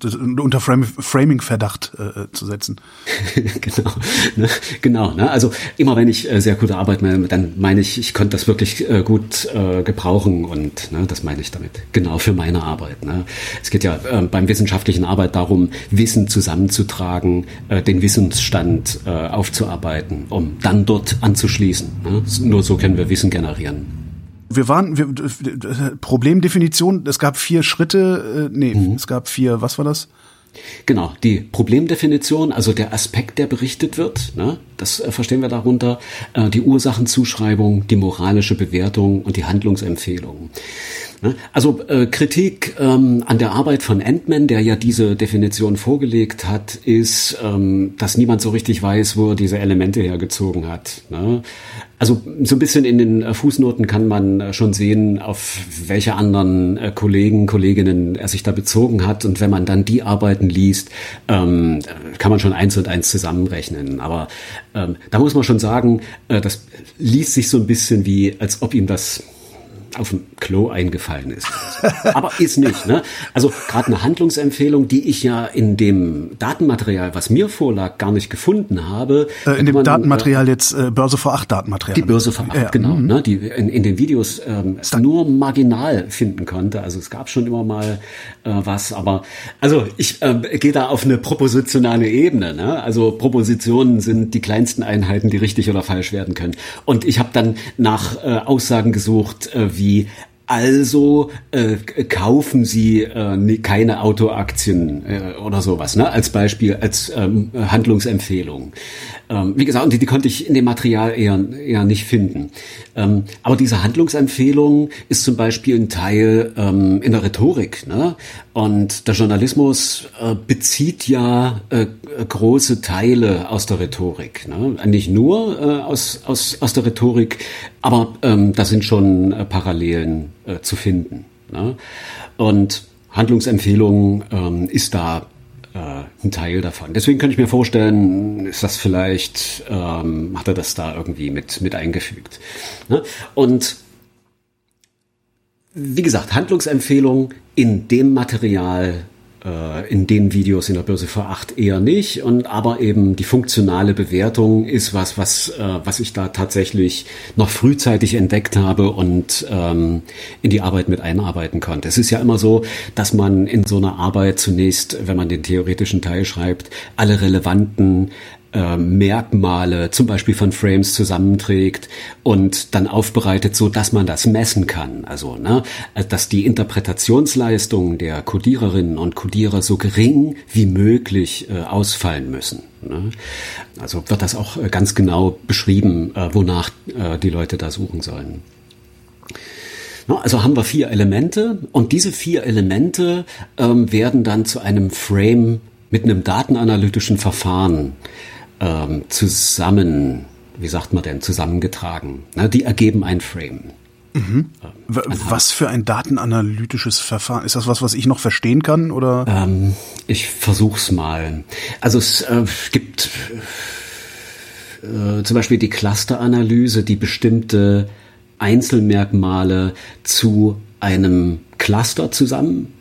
das, unter Frame, Framing-Verdacht äh, zu setzen. [LAUGHS] genau, ne? genau. Ne? Also immer wenn ich äh, sehr gute Arbeit meine, dann meine ich, ich konnte das wirklich äh, gut äh, gebrauchen und ne, das meine ich damit. Genau für meine Arbeit. Ne? Es geht ja äh, beim wissenschaftlichen Arbeit darum, Wissen zu zusammenzutragen, äh, den Wissensstand äh, aufzuarbeiten, um dann dort anzuschließen. Ne? Nur so können wir Wissen generieren. Wir waren, wir, Problemdefinition, es gab vier Schritte, äh, nee, mhm. es gab vier, was war das? Genau, die Problemdefinition, also der Aspekt, der berichtet wird, ne, das äh, verstehen wir darunter, äh, die Ursachenzuschreibung, die moralische Bewertung und die Handlungsempfehlung. Ne? Also äh, Kritik ähm, an der Arbeit von Entman, der ja diese Definition vorgelegt hat, ist, ähm, dass niemand so richtig weiß, wo er diese Elemente hergezogen hat. Ne? Also so ein bisschen in den äh, Fußnoten kann man äh, schon sehen, auf welche anderen äh, Kollegen, Kolleginnen er sich da bezogen hat. Und wenn man dann die Arbeiten liest, ähm, kann man schon eins und eins zusammenrechnen. Aber ähm, da muss man schon sagen, äh, das liest sich so ein bisschen wie, als ob ihm das auf dem Klo eingefallen ist. Aber ist nicht. Ne? Also gerade eine Handlungsempfehlung, die ich ja in dem Datenmaterial, was mir vorlag, gar nicht gefunden habe. Äh, in dem man, Datenmaterial äh, jetzt äh, Börse vor acht Datenmaterial. Die Börse vor acht, ja, genau. Mhm. Ne, die in, in den Videos ähm, nur marginal finden konnte. Also es gab schon immer mal äh, was, aber also ich äh, gehe da auf eine propositionale Ebene. Ne? Also Propositionen sind die kleinsten Einheiten, die richtig oder falsch werden können. Und ich habe dann nach äh, Aussagen gesucht, äh, wie also äh, kaufen Sie äh, keine Autoaktien äh, oder sowas, ne? Als Beispiel, als ähm, Handlungsempfehlung. Ähm, wie gesagt, die, die konnte ich in dem Material eher, eher nicht finden. Ähm, aber diese Handlungsempfehlung ist zum Beispiel ein Teil ähm, in der Rhetorik. Ne? Und der Journalismus äh, bezieht ja äh, große Teile aus der Rhetorik. Ne? Nicht nur äh, aus, aus, aus der Rhetorik, aber ähm, da sind schon äh, Parallelen äh, zu finden. Ne? Und Handlungsempfehlung ähm, ist da äh, ein Teil davon. Deswegen könnte ich mir vorstellen, ist das vielleicht, ähm, hat er das da irgendwie mit, mit eingefügt. Ne? Und wie gesagt, Handlungsempfehlung in dem Material, in den Videos in der Börse vor 8 eher nicht. Und aber eben die funktionale Bewertung ist was, was, äh, was ich da tatsächlich noch frühzeitig entdeckt habe und ähm, in die Arbeit mit einarbeiten konnte. Es ist ja immer so, dass man in so einer Arbeit zunächst, wenn man den theoretischen Teil schreibt, alle relevanten äh, Merkmale, zum Beispiel von Frames zusammenträgt und dann aufbereitet, so dass man das messen kann. Also, ne, dass die Interpretationsleistungen der Codiererinnen und Codierer so gering wie möglich äh, ausfallen müssen. Ne? Also wird das auch äh, ganz genau beschrieben, äh, wonach äh, die Leute da suchen sollen. Also haben wir vier Elemente und diese vier Elemente ähm, werden dann zu einem Frame mit einem datenanalytischen Verfahren ähm, zusammen, wie sagt man denn, zusammengetragen. Ne, die ergeben ein Frame. Mhm. Ähm, was für ein datenanalytisches Verfahren? Ist das was, was ich noch verstehen kann? Oder? Ähm, ich versuch's mal. Also es äh, gibt äh, zum Beispiel die Clusteranalyse, die bestimmte Einzelmerkmale zu einem Cluster zusammen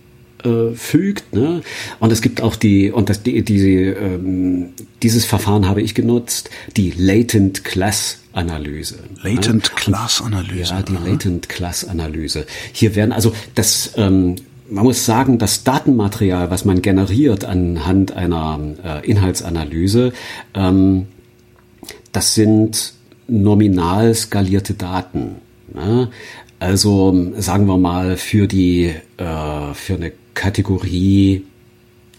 äh, fügt. Ne? Und es gibt auch die, und das, die, die, ähm, dieses Verfahren habe ich genutzt, die Latent Class Analyse. Latent ne? Class Analyse. Ja, die Aha. Latent Class Analyse. Hier werden also das, ähm, man muss sagen, das Datenmaterial, was man generiert anhand einer äh, Inhaltsanalyse, ähm, das sind nominal skalierte Daten. Ne? Also sagen wir mal für die äh, für eine Kategorie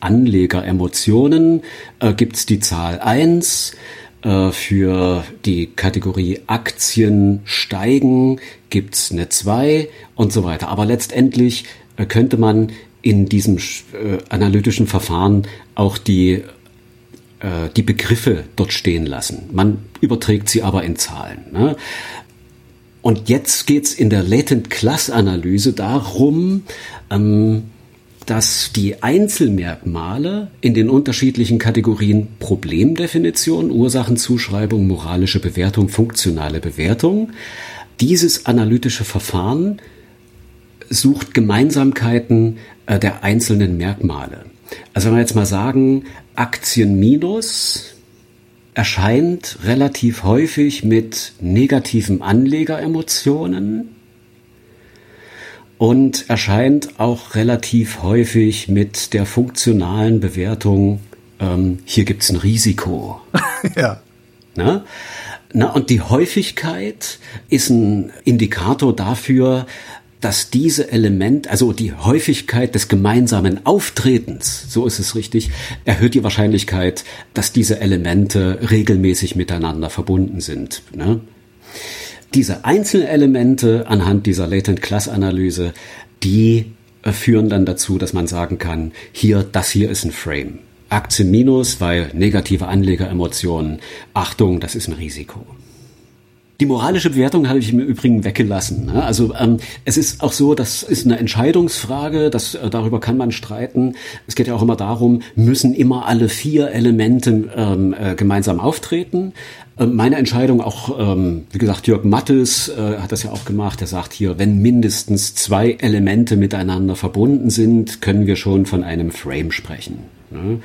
Anlegeremotionen äh, gibt es die Zahl 1. Äh, für die Kategorie Aktien steigen gibt es eine 2 und so weiter. Aber letztendlich äh, könnte man in diesem äh, analytischen Verfahren auch die die Begriffe dort stehen lassen. Man überträgt sie aber in Zahlen. Ne? Und jetzt geht's in der Latent Class Analyse darum, ähm, dass die Einzelmerkmale in den unterschiedlichen Kategorien Problemdefinition, Ursachenzuschreibung, moralische Bewertung, funktionale Bewertung, dieses analytische Verfahren sucht Gemeinsamkeiten äh, der einzelnen Merkmale. Also wenn wir jetzt mal sagen, Aktien minus erscheint relativ häufig mit negativen Anlegeremotionen, und erscheint auch relativ häufig mit der funktionalen Bewertung, ähm, hier gibt's ein Risiko. [LAUGHS] ja. Na? Na, und die Häufigkeit ist ein Indikator dafür, dass diese Element, also die Häufigkeit des gemeinsamen Auftretens, so ist es richtig, erhöht die Wahrscheinlichkeit, dass diese Elemente regelmäßig miteinander verbunden sind. Ne? Diese Einzelelemente anhand dieser Latent Class Analyse, die äh, führen dann dazu, dass man sagen kann, hier, das hier ist ein Frame. Aktien minus, weil negative Anlegeremotionen, Achtung, das ist ein Risiko. Die moralische Bewertung habe ich im Übrigen weggelassen. Ne? Also ähm, es ist auch so, das ist eine Entscheidungsfrage, das, äh, darüber kann man streiten. Es geht ja auch immer darum, müssen immer alle vier Elemente ähm, äh, gemeinsam auftreten. Ähm, meine Entscheidung auch, ähm, wie gesagt, Jörg Mattes äh, hat das ja auch gemacht. Er sagt hier, wenn mindestens zwei Elemente miteinander verbunden sind, können wir schon von einem Frame sprechen. Ne?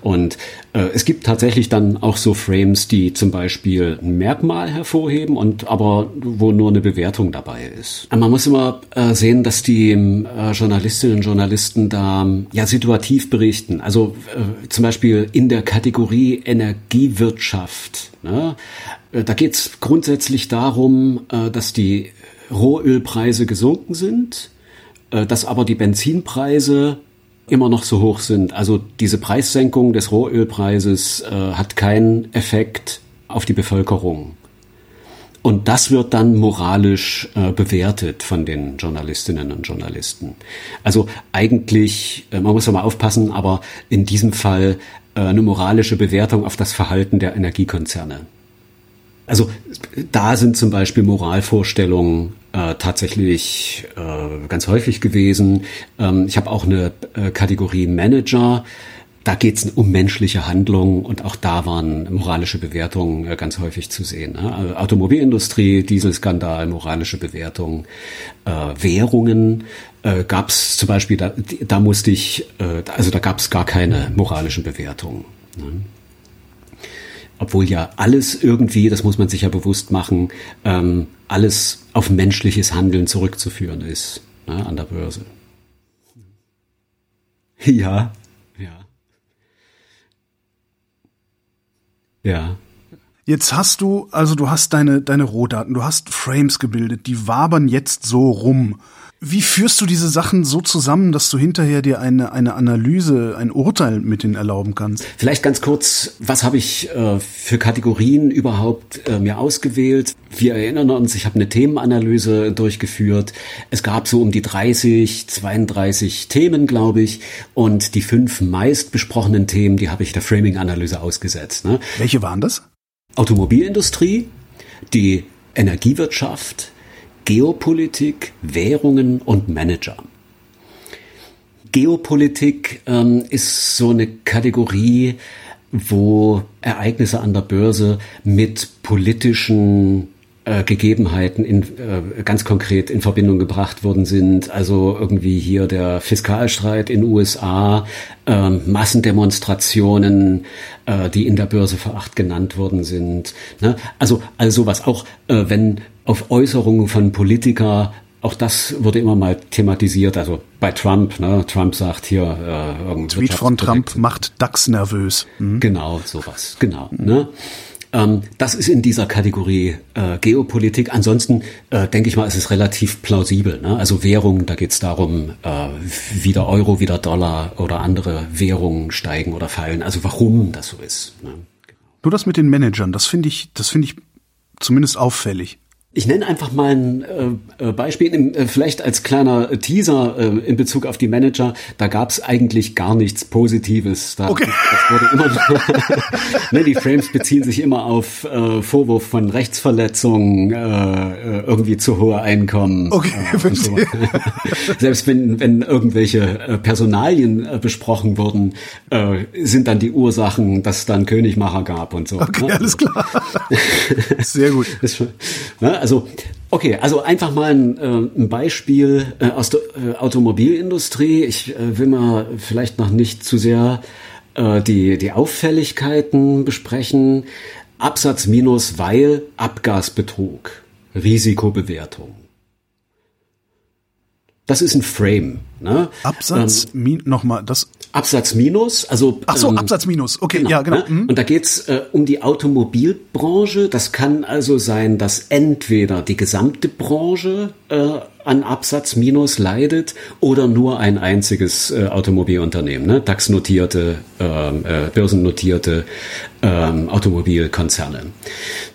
Und äh, es gibt tatsächlich dann auch so Frames, die zum Beispiel ein Merkmal hervorheben und aber wo nur eine Bewertung dabei ist. Man muss immer äh, sehen, dass die äh, Journalistinnen und Journalisten da ja situativ berichten. Also äh, zum Beispiel in der Kategorie Energiewirtschaft. Ne? Äh, da geht es grundsätzlich darum, äh, dass die Rohölpreise gesunken sind, dass aber die Benzinpreise immer noch so hoch sind. Also diese Preissenkung des Rohölpreises äh, hat keinen Effekt auf die Bevölkerung. Und das wird dann moralisch äh, bewertet von den Journalistinnen und Journalisten. Also eigentlich, äh, man muss ja mal aufpassen, aber in diesem Fall äh, eine moralische Bewertung auf das Verhalten der Energiekonzerne. Also da sind zum Beispiel Moralvorstellungen äh, tatsächlich äh, ganz häufig gewesen. Ähm, ich habe auch eine äh, Kategorie Manager. Da geht es um menschliche Handlungen und auch da waren moralische Bewertungen äh, ganz häufig zu sehen. Ne? Also Automobilindustrie, Dieselskandal, moralische Bewertungen, äh, Währungen äh, gab es zum Beispiel, da, da musste ich, also da gab es gar keine moralischen Bewertungen. Ne? Obwohl ja alles irgendwie, das muss man sich ja bewusst machen, ähm, alles auf menschliches Handeln zurückzuführen ist ne, an der Börse. [LAUGHS] Ja, ja. Ja. Jetzt hast du, also du hast deine, deine Rohdaten, du hast Frames gebildet, die wabern jetzt so rum. Wie führst du diese Sachen so zusammen, dass du hinterher dir eine, eine Analyse, ein Urteil mit denen erlauben kannst? Vielleicht ganz kurz, was habe ich äh, für Kategorien überhaupt äh, mir ausgewählt? Wir erinnern uns, ich habe eine Themenanalyse durchgeführt. Es gab so um die 30, 32 Themen, glaube ich. Und die fünf meist besprochenen Themen, die habe ich der Framing-Analyse ausgesetzt. Ne? Welche waren das? Automobilindustrie, die Energiewirtschaft, Geopolitik, Währungen und Manager. Geopolitik ähm, ist so eine Kategorie, wo Ereignisse an der Börse mit politischen äh, Gegebenheiten in, äh, ganz konkret in Verbindung gebracht worden sind. Also irgendwie hier der Fiskalstreit in USA, äh, Massendemonstrationen, äh, die in der Börse vor acht genannt worden sind. Ne? Also also was auch, äh, wenn auf Äußerungen von Politiker auch das wurde immer mal thematisiert, also bei Trump, ne? Trump sagt hier äh, Tweet von Trump macht DAX nervös. Mhm. Genau, sowas, genau. Mhm. Ne? Ähm, das ist in dieser Kategorie äh, Geopolitik. Ansonsten äh, denke ich mal, es ist relativ plausibel. Ne? Also Währung, da geht es darum, äh, wie der Euro, wie der Dollar oder andere Währungen steigen oder fallen. Also warum das so ist. Ne? Nur das mit den Managern, das finde ich, das finde ich zumindest auffällig. Ich nenne einfach mal ein äh, äh Beispiel, äh, vielleicht als kleiner Teaser äh, in Bezug auf die Manager. Da gab es eigentlich gar nichts Positives. Da, okay. Das wurde immer, [LAUGHS] ne, die Frames beziehen sich immer auf Vorwurf von Rechtsverletzungen, irgendwie zu hohe Einkommen. Okay, so. [LAUGHS] Selbst wenn, wenn irgendwelche Personalien besprochen wurden, sind dann die Ursachen, dass es dann Königmacher gab und so. Okay, ne? alles klar. [LAUGHS] Sehr gut. Das, ne? Also okay, also einfach mal ein, äh, ein Beispiel äh, aus der äh, Automobilindustrie. Ich äh, will mal vielleicht noch nicht zu sehr äh, die, die Auffälligkeiten besprechen. Absatz minus, weil Abgasbetrug, Risikobewertung. Das ist ein Frame. Ne? Absatz, ähm, nochmal, das. Absatz minus, also. Ach so, ähm, Absatz minus, okay, genau, ja, genau. Ne? Mhm. Und da geht's äh, um die Automobilbranche. Das kann also sein, dass entweder die gesamte Branche äh, an Absatz minus leidet oder nur ein einziges äh, Automobilunternehmen, ne? DAX-notierte, ähm, äh, börsennotierte ähm, Automobilkonzerne.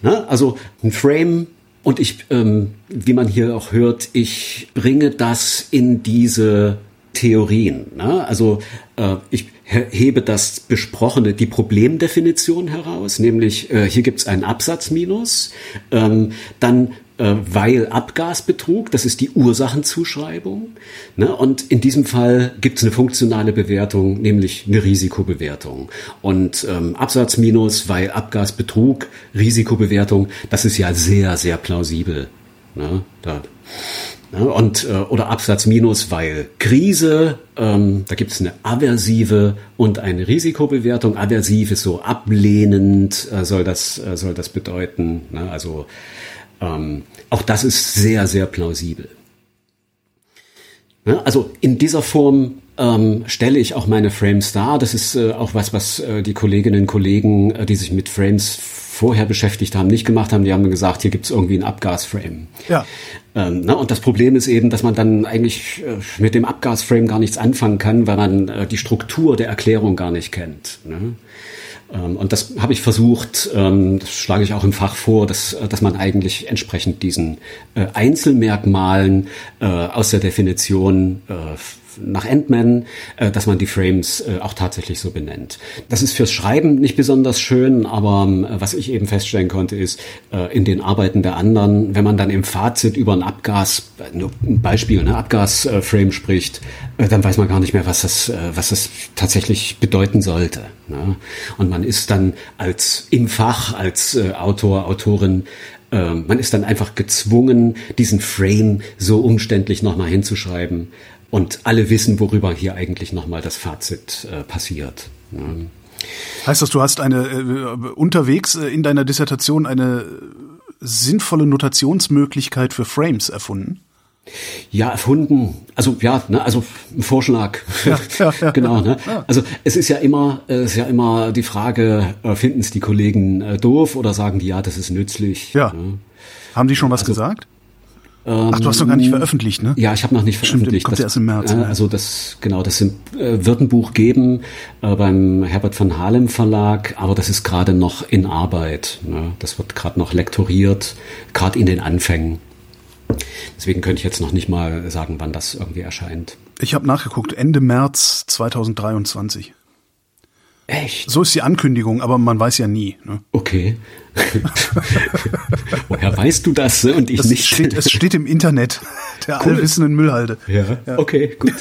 Ne? Also ein Frame und ich, ähm, wie man hier auch hört, ich bringe das in diese Theorien. Ne? Also äh, ich hebe das besprochene, die Problemdefinition heraus, nämlich äh, hier gibt es einen Absatzminus, ähm, dann weil Abgasbetrug, das ist die Ursachenzuschreibung. Ne? Und in diesem Fall gibt es eine funktionale Bewertung, nämlich eine Risikobewertung. Und ähm, Absatz minus, weil Abgasbetrug, Risikobewertung, das ist ja sehr, sehr plausibel. Ne? Da, ne? Und, äh, oder Absatz minus, weil Krise, ähm, da gibt es eine aversive und eine Risikobewertung. Aversiv ist so ablehnend, äh, soll, das, äh, soll das bedeuten. Ne? Also ähm, auch das ist sehr, sehr plausibel. Ja, also in dieser Form ähm, stelle ich auch meine Frames dar. Das ist äh, auch was, was äh, die Kolleginnen und Kollegen, äh, die sich mit Frames vorher beschäftigt haben, nicht gemacht haben. Die haben gesagt, hier gibt es irgendwie ein Abgasframe. Ja. Ähm, na, und das Problem ist eben, dass man dann eigentlich äh, mit dem Abgasframe gar nichts anfangen kann, weil man äh, die Struktur der Erklärung gar nicht kennt. Ne? Ähm, und das habe ich versucht, ähm, das schlage ich auch im Fach vor, dass, dass man eigentlich entsprechend diesen äh, Einzelmerkmalen äh, aus der Definition äh, nach Endman, äh, dass man die Frames äh, auch tatsächlich so benennt. Das ist fürs Schreiben nicht besonders schön, aber äh, was ich eben feststellen konnte, ist äh, in den Arbeiten der anderen, wenn man dann im Fazit über ein Abgas, nur ein Beispiel, ein Abgasframe spricht, äh, dann weiß man gar nicht mehr, was das, äh, was das tatsächlich bedeuten sollte. Ne? Und man ist dann als im Fach, als äh, Autor, Autorin ähm, man ist dann einfach gezwungen, diesen Frame so umständlich nochmal hinzuschreiben, und alle wissen, worüber hier eigentlich nochmal das Fazit äh, passiert. Ne? Heißt das, du hast eine äh, unterwegs äh, in deiner Dissertation eine sinnvolle Notationsmöglichkeit für Frames erfunden? Ja, erfunden. Also ja, ne, also ein Vorschlag. Ja, ja, ja, [LAUGHS] genau. Ne? Also es ist ja immer, es ist ja immer die Frage: äh, Finden es die Kollegen äh, doof oder sagen die ja, das ist nützlich? Ja. Ne? Haben die schon was also, gesagt? Ach, du hast noch gar nicht veröffentlicht, ne? Ja, ich habe noch nicht veröffentlicht. Stimmt, kommt das, erst im März. Äh, also das, genau, das sind, äh, wird ein Buch geben äh, beim Herbert van Halem Verlag, aber das ist gerade noch in Arbeit. Ne? Das wird gerade noch lektoriert, gerade in den Anfängen. Deswegen könnte ich jetzt noch nicht mal sagen, wann das irgendwie erscheint. Ich habe nachgeguckt, Ende März 2023. Echt? So ist die Ankündigung, aber man weiß ja nie. Ne? Okay. [LAUGHS] Woher weißt du das und ich das nicht? Steht, es steht im Internet der cool. allwissenden Müllhalde. Ja. ja. okay, gut.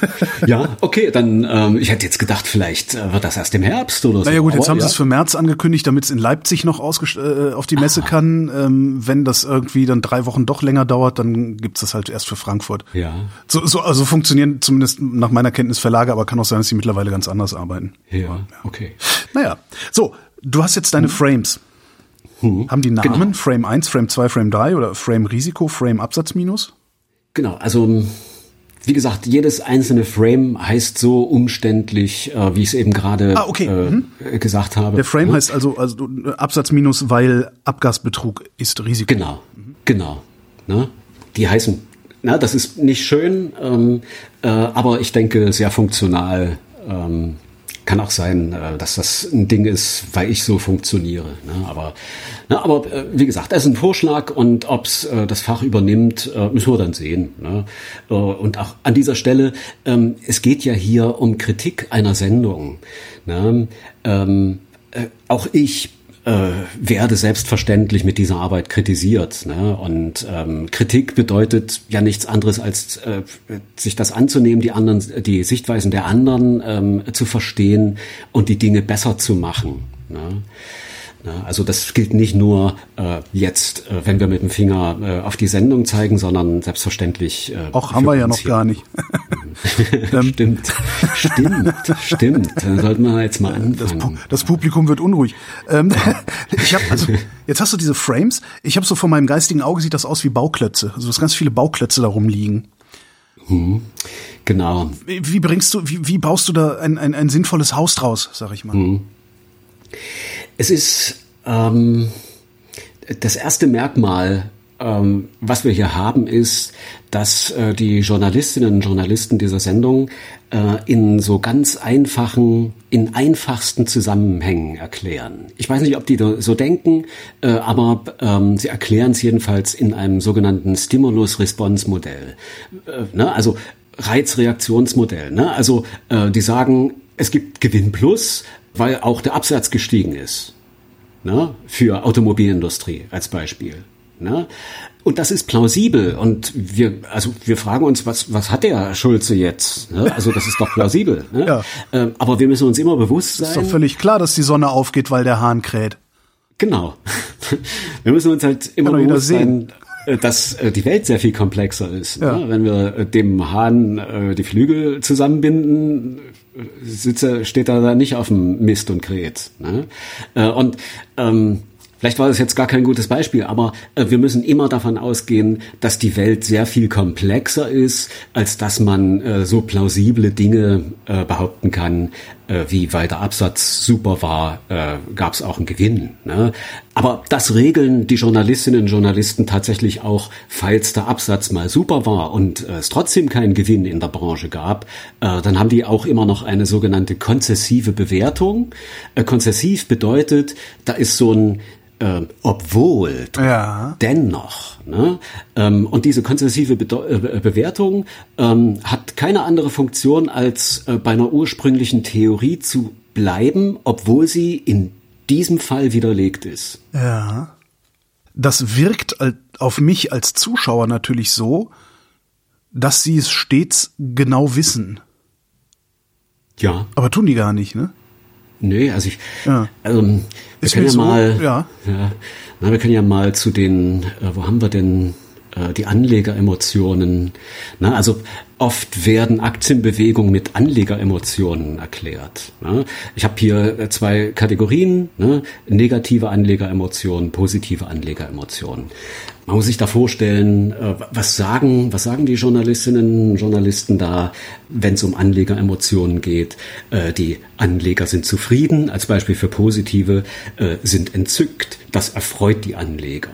Ja, okay, dann ähm, ich hätte jetzt gedacht, vielleicht äh, wird das erst im Herbst oder so. Naja gut, jetzt Aber, haben ja. sie es für März angekündigt, damit es in Leipzig noch äh, auf die Messe ah. kann. Ähm, wenn das irgendwie dann drei Wochen doch länger dauert, dann gibt's das halt erst für Frankfurt. Ja. So, so also funktionieren zumindest nach meiner Kenntnis Verlage, aber kann auch sein, dass sie mittlerweile ganz anders arbeiten. Ja, ja. okay. Naja, so, du hast jetzt deine hm. Frames. Hm. Haben die Namen genau. Frame 1, Frame 2, Frame 3 oder Frame Risiko, Frame Absatz minus? Genau, also wie gesagt, jedes einzelne Frame heißt so umständlich, äh, wie ich es eben gerade ah, okay. äh, mhm. gesagt habe. Der Frame mhm. heißt also, also Absatz minus, weil Abgasbetrug ist Risiko. Genau, mhm. genau. Ne? Die heißen, na, das ist nicht schön, ähm, äh, aber ich denke sehr funktional. Ähm, kann auch sein, äh, dass das ein Ding ist, weil ich so funktioniere. Ne? Aber, ne, aber äh, wie gesagt, das ist ein Vorschlag und ob's äh, das Fach übernimmt, müssen wir dann sehen. Ne? Und auch an dieser Stelle, ähm, es geht ja hier um Kritik einer Sendung. Ähm, auch ich äh, werde selbstverständlich mit dieser Arbeit kritisiert. Ne? Und ähm, Kritik bedeutet ja nichts anderes als äh, sich das anzunehmen, die anderen, die Sichtweisen der anderen ähm, zu verstehen und die Dinge besser zu machen. Ne? Also das gilt nicht nur äh, jetzt, äh, wenn wir mit dem Finger äh, auf die Sendung zeigen, sondern selbstverständlich. Äh, Auch haben wir ja noch hier. gar nicht. [LAUGHS] Stimmt, stimmt, stimmt. Dann sollten wir jetzt mal anfangen. Das, Pu das Publikum wird unruhig. Ähm, [LAUGHS] ich habe also jetzt hast du diese Frames. Ich habe so vor meinem geistigen Auge sieht das aus wie Bauklötze. Also dass ganz viele Bauklötze da rumliegen. Hm. Genau. Wie, wie bringst du, wie, wie baust du da ein, ein, ein sinnvolles Haus draus, sag ich mal? Mhm. Es ist ähm, das erste Merkmal, ähm, was wir hier haben, ist, dass äh, die Journalistinnen und Journalisten dieser Sendung äh, in so ganz einfachen, in einfachsten Zusammenhängen erklären. Ich weiß nicht, ob die so denken, äh, aber ähm, sie erklären es jedenfalls in einem sogenannten Stimulus-Response-Modell. Äh, ne? Also Reizreaktionsmodell. Ne? Also äh, die sagen, es gibt Gewinn plus, weil auch der Absatz gestiegen ist. Ne? Für Automobilindustrie als Beispiel. Ne? Und das ist plausibel. Und wir, also wir fragen uns, was, was hat der Schulze jetzt? Ne? Also das ist doch plausibel. Ne? Ja. Ähm, aber wir müssen uns immer bewusst sein. Ist doch völlig klar, dass die Sonne aufgeht, weil der Hahn kräht. Genau. [LAUGHS] Wir müssen uns halt immer bewusst sein, dass äh, die Welt sehr viel komplexer ist. Ja. Ne? Wenn wir äh, dem Hahn äh, die Flügel zusammenbinden, sitze, steht er da nicht auf dem Mist und kräht. Ne? Äh, und ähm, Vielleicht war das jetzt gar kein gutes Beispiel, aber äh, wir müssen immer davon ausgehen, dass die Welt sehr viel komplexer ist, als dass man äh, so plausible Dinge äh, behaupten kann, äh, wie weil der Absatz super war, äh, gab es auch einen Gewinn. Ne? Aber das regeln die Journalistinnen und Journalisten tatsächlich auch, falls der Absatz mal super war und äh, es trotzdem keinen Gewinn in der Branche gab, äh, dann haben die auch immer noch eine sogenannte konzessive Bewertung. Äh, konzessiv bedeutet, da ist so ein äh, obwohl, ja. dennoch. Ne? Ähm, und diese konzessive Be äh, Bewertung ähm, hat keine andere Funktion, als äh, bei einer ursprünglichen Theorie zu bleiben, obwohl sie in diesem Fall widerlegt ist. Ja. Das wirkt auf mich als Zuschauer natürlich so, dass sie es stets genau wissen. Ja. Aber tun die gar nicht, ne? Nee, also ich, ja. also, wir Ist können ja so, mal, ja. ja na, wir können ja mal zu den, äh, wo haben wir denn die Anlegeremotionen? Na, also oft werden Aktienbewegungen mit Anlegeremotionen erklärt. Ne? Ich habe hier äh, zwei Kategorien, ne? negative Anlegeremotionen, positive Anlegeremotionen. Man muss sich da vorstellen, äh, was sagen, was sagen die Journalistinnen und Journalisten da, wenn es um Anlegeremotionen geht. Äh, die Anleger sind zufrieden, als Beispiel für positive, sind entzückt. Das erfreut die Anleger.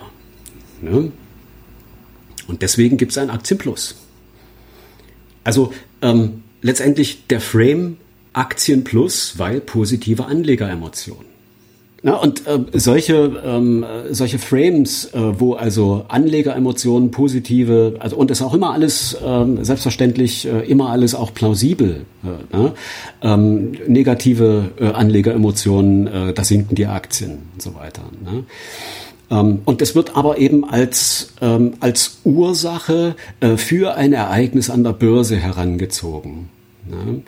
Ne? Und deswegen gibt es ein Aktienplus. Also ähm, letztendlich der Frame Aktien plus, weil positive Anlegeremotionen. Ja, und äh, solche, ähm, solche Frames, äh, wo also Anlegeremotionen, positive, also und ist auch immer alles ähm, selbstverständlich äh, immer alles auch plausibel. Äh, ähm, negative äh, Anlegeremotionen, äh, da sinken die Aktien und so weiter. Ne? Ähm, und es wird aber eben als, ähm, als Ursache äh, für ein Ereignis an der Börse herangezogen. Ne?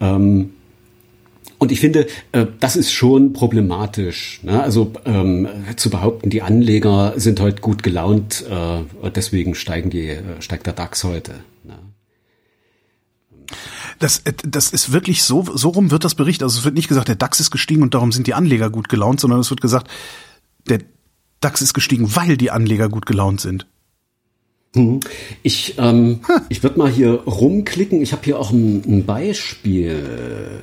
Ähm, und ich finde, äh, das ist schon problematisch. Ne? Also zu behaupten, die Anleger sind heute gut gelaunt, äh, deswegen steigen die, steigt der DAX heute. Ne? Das, das ist wirklich so, so rum wird das berichtet. Also es wird nicht gesagt, der DAX ist gestiegen und darum sind die Anleger gut gelaunt, sondern es wird gesagt, der DAX ist gestiegen, weil die Anleger gut gelaunt sind. Hm. Ich, ähm, ich würde mal hier rumklicken. Ich habe hier auch ein, ein Beispiel.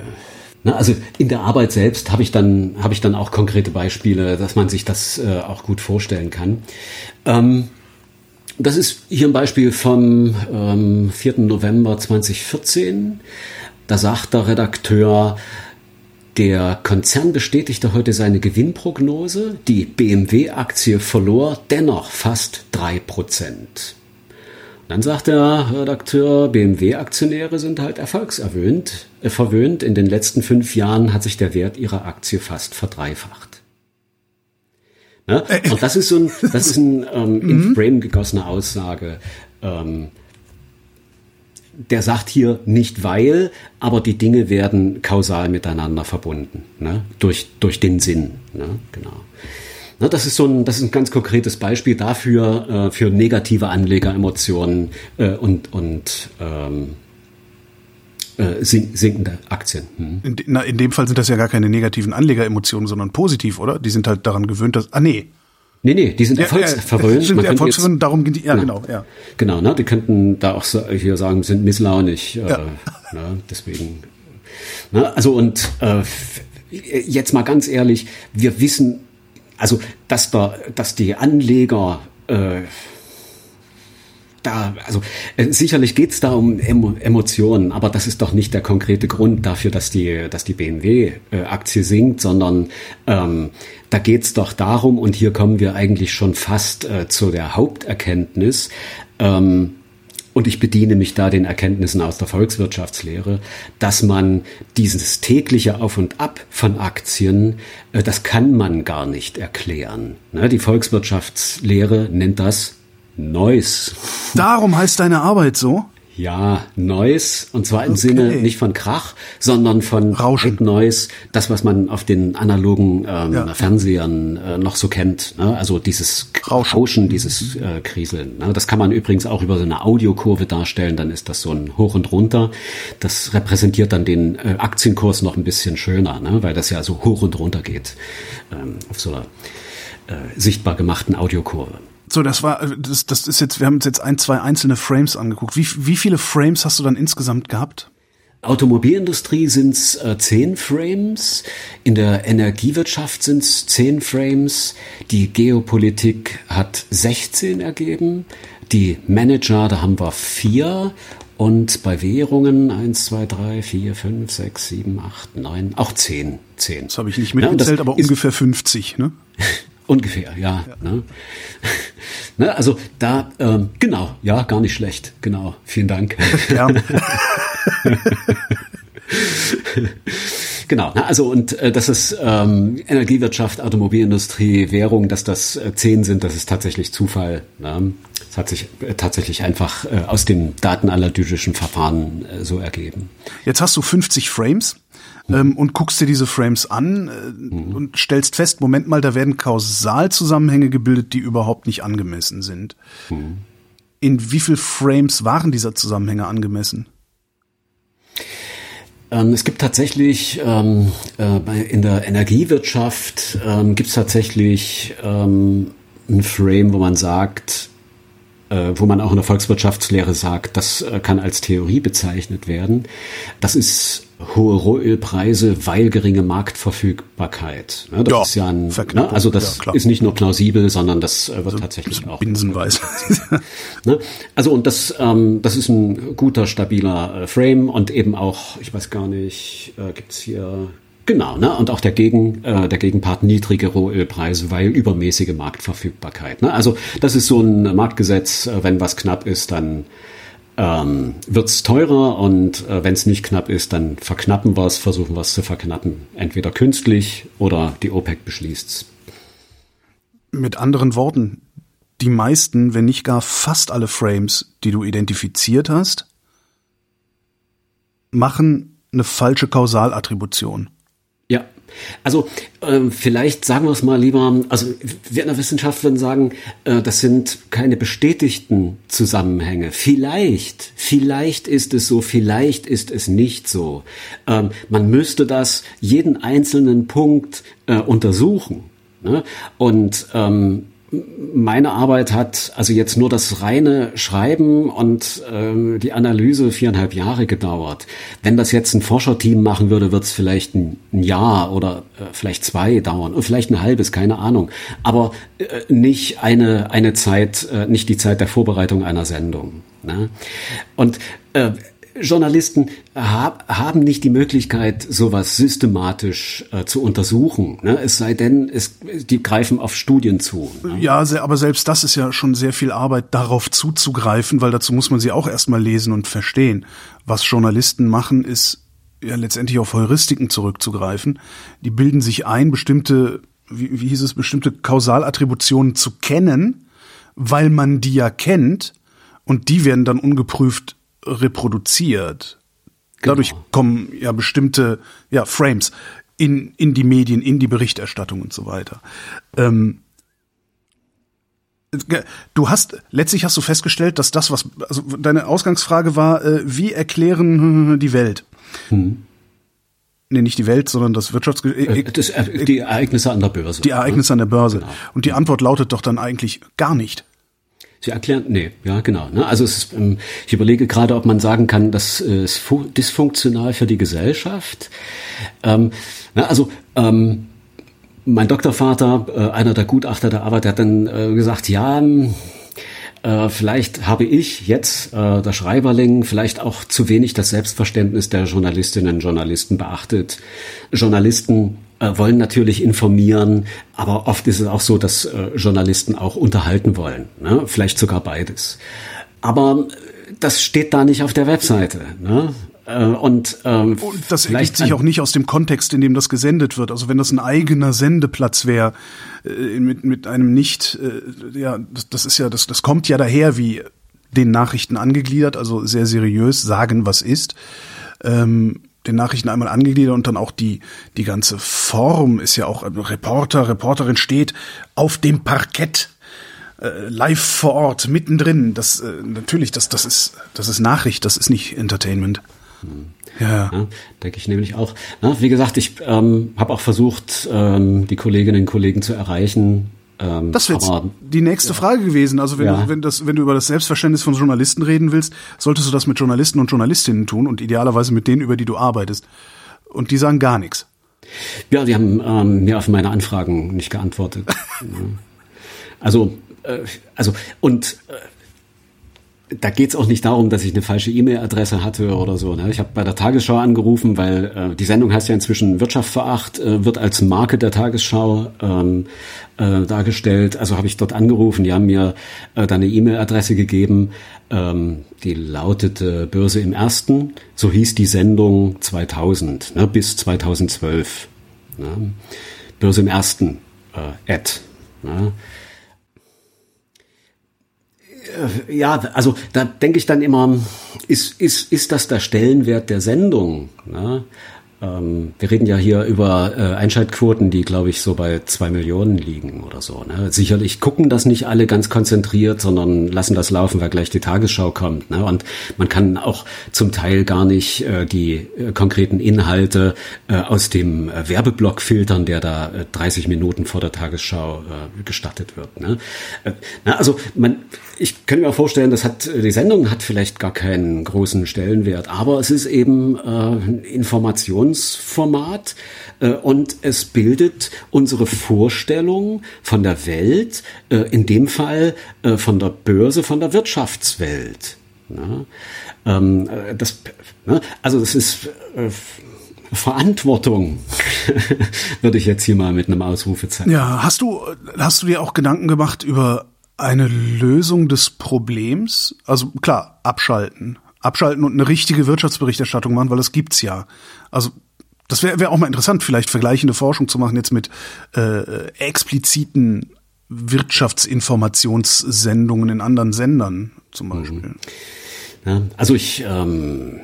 Na, also in der Arbeit selbst habe ich dann habe ich dann auch konkrete Beispiele, dass man sich das äh, auch gut vorstellen kann. Ähm, das ist hier ein Beispiel vom ähm, 4. November 2014. Da sagt der Redakteur, der Konzern bestätigte heute seine Gewinnprognose. Die BMW-Aktie verlor dennoch fast drei Prozent. Dann sagt der Redakteur, BMW-Aktionäre sind halt erfolgserwöhnt, äh, verwöhnt. In den letzten fünf Jahren hat sich der Wert ihrer Aktie fast verdreifacht. Ne? Und das ist so ein, das ist ein ähm, in mhm. Frame gegossene Aussage. Ähm, der sagt hier nicht weil, aber die Dinge werden kausal miteinander verbunden, ne? durch, durch den Sinn. Ne? Genau. Ne, das ist so ein, das ist ein ganz konkretes Beispiel dafür, äh, für negative Anlegeremotionen äh, und, und ähm, äh, sinkende Aktien. Hm. In, na, in dem Fall sind das ja gar keine negativen Anlegeremotionen, sondern positiv, oder? Die sind halt daran gewöhnt, dass. Ah nee. Nee, nee, die sind ja, erfolgsverwöhnt. Ja, erfolgsverwöhnt, darum geht ja, genau, ja. Genau, ne, die könnten da auch hier sagen, sind misslaunig, äh, ja. [LAUGHS] ne, deswegen. Ne, also und äh, jetzt mal ganz ehrlich, wir wissen, also dass da, dass die Anleger äh, da, also äh, sicherlich geht's da um Emo Emotionen, aber das ist doch nicht der konkrete Grund dafür, dass die, dass die BMW-Aktie äh, sinkt, sondern ähm, da geht's doch darum, und hier kommen wir eigentlich schon fast äh, zu der Haupterkenntnis, ähm, und ich bediene mich da den Erkenntnissen aus der Volkswirtschaftslehre, dass man dieses tägliche Auf und Ab von Aktien, äh, das kann man gar nicht erklären. Ne? Die Volkswirtschaftslehre nennt das Noise. Darum heißt deine Arbeit so? Ja, Noise, und zwar im okay. Sinne nicht von Krach, sondern von Rauschen. Noise, das, was man auf den analogen ähm, ja. Fernsehern äh, noch so kennt. Ne? Also dieses Rauschen, Rauschen dieses äh, Kriseln. Ne? Das kann man übrigens auch über so eine Audiokurve darstellen, dann ist das so ein Hoch und Runter. Das repräsentiert dann den äh, Aktienkurs noch ein bisschen schöner, ne? weil das ja so hoch und runter geht ähm, auf so einer äh, sichtbar gemachten Audiokurve. So, das war, das, das ist jetzt, wir haben uns jetzt ein, zwei einzelne Frames angeguckt. Wie, wie viele Frames hast du dann insgesamt gehabt? Automobilindustrie sind es äh, zehn Frames, in der Energiewirtschaft sind es zehn Frames, die Geopolitik hat 16 ergeben, die Manager, da haben wir vier und bei Währungen eins, zwei, drei, vier, fünf, sechs, sieben, acht, neun, auch zehn, zehn. Das habe ich nicht mitgezählt, ja, aber ungefähr 50, ne? [LAUGHS] Ungefähr, ja. ja. Ne? [LAUGHS] ne? Also da, ähm, genau, ja, gar nicht schlecht. Genau, vielen Dank. Gerne. [LAUGHS] genau, ne? also und äh, das ist ähm, Energiewirtschaft, Automobilindustrie, Währung, dass das äh, zehn sind, das ist tatsächlich Zufall. Ne? Das hat sich äh, tatsächlich einfach äh, aus den datenanalytischen Verfahren äh, so ergeben. Jetzt hast du 50 Frames ähm, und guckst dir diese Frames an äh, mhm. und stellst fest, Moment mal, da werden Kausalzusammenhänge gebildet, die überhaupt nicht angemessen sind. Mhm. In wie viel Frames waren diese Zusammenhänge angemessen? Ähm, es gibt tatsächlich ähm, äh, in der Energiewirtschaft ähm, gibt es tatsächlich ähm, ein Frame, wo man sagt, äh, wo man auch in der Volkswirtschaftslehre sagt, das äh, kann als Theorie bezeichnet werden. Das ist hohe Rohölpreise, weil geringe Marktverfügbarkeit. Ne, das ja, ist ja ein, ne, also das ja, ist nicht nur plausibel, sondern das äh, wird also tatsächlich auch. Binsenweise. [LAUGHS] ne? Also und das, ähm, das ist ein guter, stabiler äh, Frame und eben auch, ich weiß gar nicht, äh, gibt's hier Genau, ne? und auch der, Gegen, äh, der Gegenpart niedrige Rohölpreise, weil übermäßige Marktverfügbarkeit. Ne? Also das ist so ein Marktgesetz, äh, wenn was knapp ist, dann ähm, wird es teurer und äh, wenn es nicht knapp ist, dann verknappen wir es, versuchen wir es zu verknappen. Entweder künstlich oder die OPEC beschließt es. Mit anderen Worten, die meisten, wenn nicht gar fast alle Frames, die du identifiziert hast, machen eine falsche Kausalattribution. Also äh, vielleicht sagen wir es mal lieber, also wir in der Wissenschaft würden sagen, äh, das sind keine bestätigten Zusammenhänge. Vielleicht, vielleicht ist es so, vielleicht ist es nicht so. Ähm, man müsste das jeden einzelnen Punkt äh, untersuchen. Ne? Und ähm, meine Arbeit hat also jetzt nur das reine Schreiben und ähm, die Analyse viereinhalb Jahre gedauert. Wenn das jetzt ein Forscherteam machen würde, wird es vielleicht ein, ein, Jahr oder äh, vielleicht zwei dauern und vielleicht ein halbes, keine Ahnung. Aber äh, nicht eine eine Zeit, äh, nicht die Zeit der Vorbereitung einer Sendung. Ne? Und äh, Journalisten hab, haben nicht die Möglichkeit, sowas systematisch äh, zu untersuchen. Ne? Es sei denn, es, die greifen auf Studien zu. Ne? Ja, sehr, aber selbst das ist ja schon sehr viel Arbeit, darauf zuzugreifen, weil dazu muss man sie auch erstmal lesen und verstehen. Was Journalisten machen, ist ja letztendlich auf Heuristiken zurückzugreifen. Die bilden sich ein, bestimmte, wie, wie hieß es, bestimmte Kausalattributionen zu kennen, weil man die ja kennt und die werden dann ungeprüft reproduziert. Genau. Dadurch kommen ja bestimmte ja, Frames in, in die Medien, in die Berichterstattung und so weiter. Ähm, du hast, letztlich hast du festgestellt, dass das, was, also deine Ausgangsfrage war, äh, wie erklären die Welt? Hm. nee, nicht die Welt, sondern das Wirtschafts... Äh, das, äh, die Ereignisse an der Börse. Die Ereignisse an der Börse. Genau. Und die Antwort lautet doch dann eigentlich gar nicht. Sie erklären, nee, ja, genau. Ne? Also ist, ähm, ich überlege gerade, ob man sagen kann, das ist dysfunktional für die Gesellschaft. Ähm, na, also ähm, mein Doktorvater, äh, einer der Gutachter der Arbeit, der hat dann äh, gesagt, ja, äh, vielleicht habe ich jetzt, äh, der Schreiberling, vielleicht auch zu wenig das Selbstverständnis der Journalistinnen und Journalisten beachtet. Journalisten äh, wollen natürlich informieren, aber oft ist es auch so, dass äh, Journalisten auch unterhalten wollen. Ne? Vielleicht sogar beides. Aber das steht da nicht auf der Webseite. Ne? Äh, und, ähm, das ergibt sich auch nicht aus dem Kontext, in dem das gesendet wird. Also wenn das ein eigener Sendeplatz wäre, äh, mit, mit einem nicht, äh, ja, das, das ist ja, das, das kommt ja daher wie den Nachrichten angegliedert, also sehr seriös sagen, was ist. Ähm, den Nachrichten einmal angegliedert und dann auch die, die ganze Form ist ja auch, Reporter, Reporterin steht auf dem Parkett äh, live vor Ort, mittendrin. Das äh, natürlich, das, das ist, das ist Nachricht, das ist nicht Entertainment. Ja, ja denke ich nämlich auch. Na, wie gesagt, ich ähm, habe auch versucht, ähm, die Kolleginnen und Kollegen zu erreichen. Ähm, das wäre die nächste ja. Frage gewesen. Also wenn, ja. du, wenn, das, wenn du über das Selbstverständnis von Journalisten reden willst, solltest du das mit Journalisten und Journalistinnen tun und idealerweise mit denen, über die du arbeitest. Und die sagen gar nichts. Ja, die haben ähm, mir auf meine Anfragen nicht geantwortet. [LAUGHS] also, äh, also und äh, da geht's auch nicht darum, dass ich eine falsche E-Mail-Adresse hatte oder so. Ne? Ich habe bei der Tagesschau angerufen, weil äh, die Sendung heißt ja inzwischen Wirtschaft vor acht, äh, wird als Marke der Tagesschau ähm, äh, dargestellt. Also habe ich dort angerufen, die haben mir äh, dann eine E-Mail-Adresse gegeben, ähm, die lautete Börse im Ersten. So hieß die Sendung 2000 ne, bis 2012. Ne? Börse im Ersten, äh, Ad. Ne? Äh, ja, also da denke ich dann immer, ist, ist, ist das der Stellenwert der Sendung? Ne? Ähm, wir reden ja hier über äh, Einschaltquoten, die, glaube ich, so bei zwei Millionen liegen oder so. Ne? Sicherlich gucken das nicht alle ganz konzentriert, sondern lassen das laufen, weil gleich die Tagesschau kommt. Ne? Und man kann auch zum Teil gar nicht äh, die äh, konkreten Inhalte äh, aus dem äh, Werbeblock filtern, der da 30 Minuten vor der Tagesschau gestattet wird. Ne? na, also man, ich könnte mir vorstellen, das hat die Sendung hat vielleicht gar keinen großen Stellenwert, aber es ist eben äh, Information Diskussionsformat äh, und es bildet unsere Vorstellung von der Welt, äh, in dem Fall äh, von der Börse, von der Wirtschaftswelt. Ne? Ähm, äh, das, ne? Also das ist äh, Verantwortung, [LAUGHS] würde ich jetzt hier mal mit einem Ausrufezeichen. Ja, hast du, hast du dir auch Gedanken gemacht über eine Lösung des Problems? Also klar, abschalten. Abschalten und eine richtige Wirtschaftsberichterstattung machen, weil das gibt's ja. Also das wäre wär auch mal interessant, vielleicht vergleichende Forschung zu machen jetzt mit äh, expliziten Wirtschaftsinformationssendungen in anderen Sendern zum mhm. Beispiel. Ja, also ich ähm,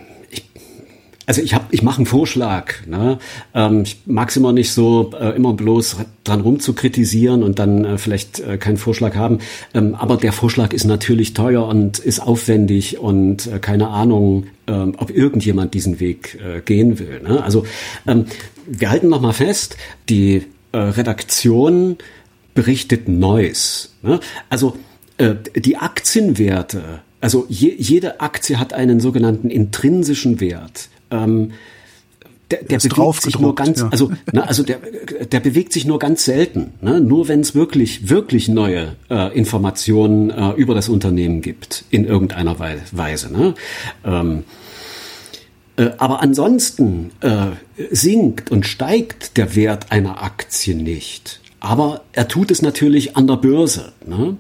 also ich habe, ich mache einen Vorschlag. Ne? Ähm, ich mag es immer nicht so, äh, immer bloß dran rum zu kritisieren und dann äh, vielleicht äh, keinen Vorschlag haben. Ähm, aber der Vorschlag ist natürlich teuer und ist aufwendig und äh, keine Ahnung, ähm, ob irgendjemand diesen Weg äh, gehen will. Ne? Also ähm, wir halten noch mal fest, die äh, Redaktion berichtet Neues. Ne? Also äh, die Aktienwerte also je, jede Aktie hat einen sogenannten intrinsischen Wert. Ähm, der, der bewegt sich nur ganz, ja. also, [LAUGHS] ne, also der, der bewegt sich nur ganz selten. Ne? Nur wenn es wirklich, wirklich neue äh, Informationen äh, über das Unternehmen gibt, in irgendeiner Weise. Ne? Ähm, äh, aber ansonsten äh, sinkt und steigt der Wert einer Aktie nicht. Aber er tut es natürlich an der Börse. Ne?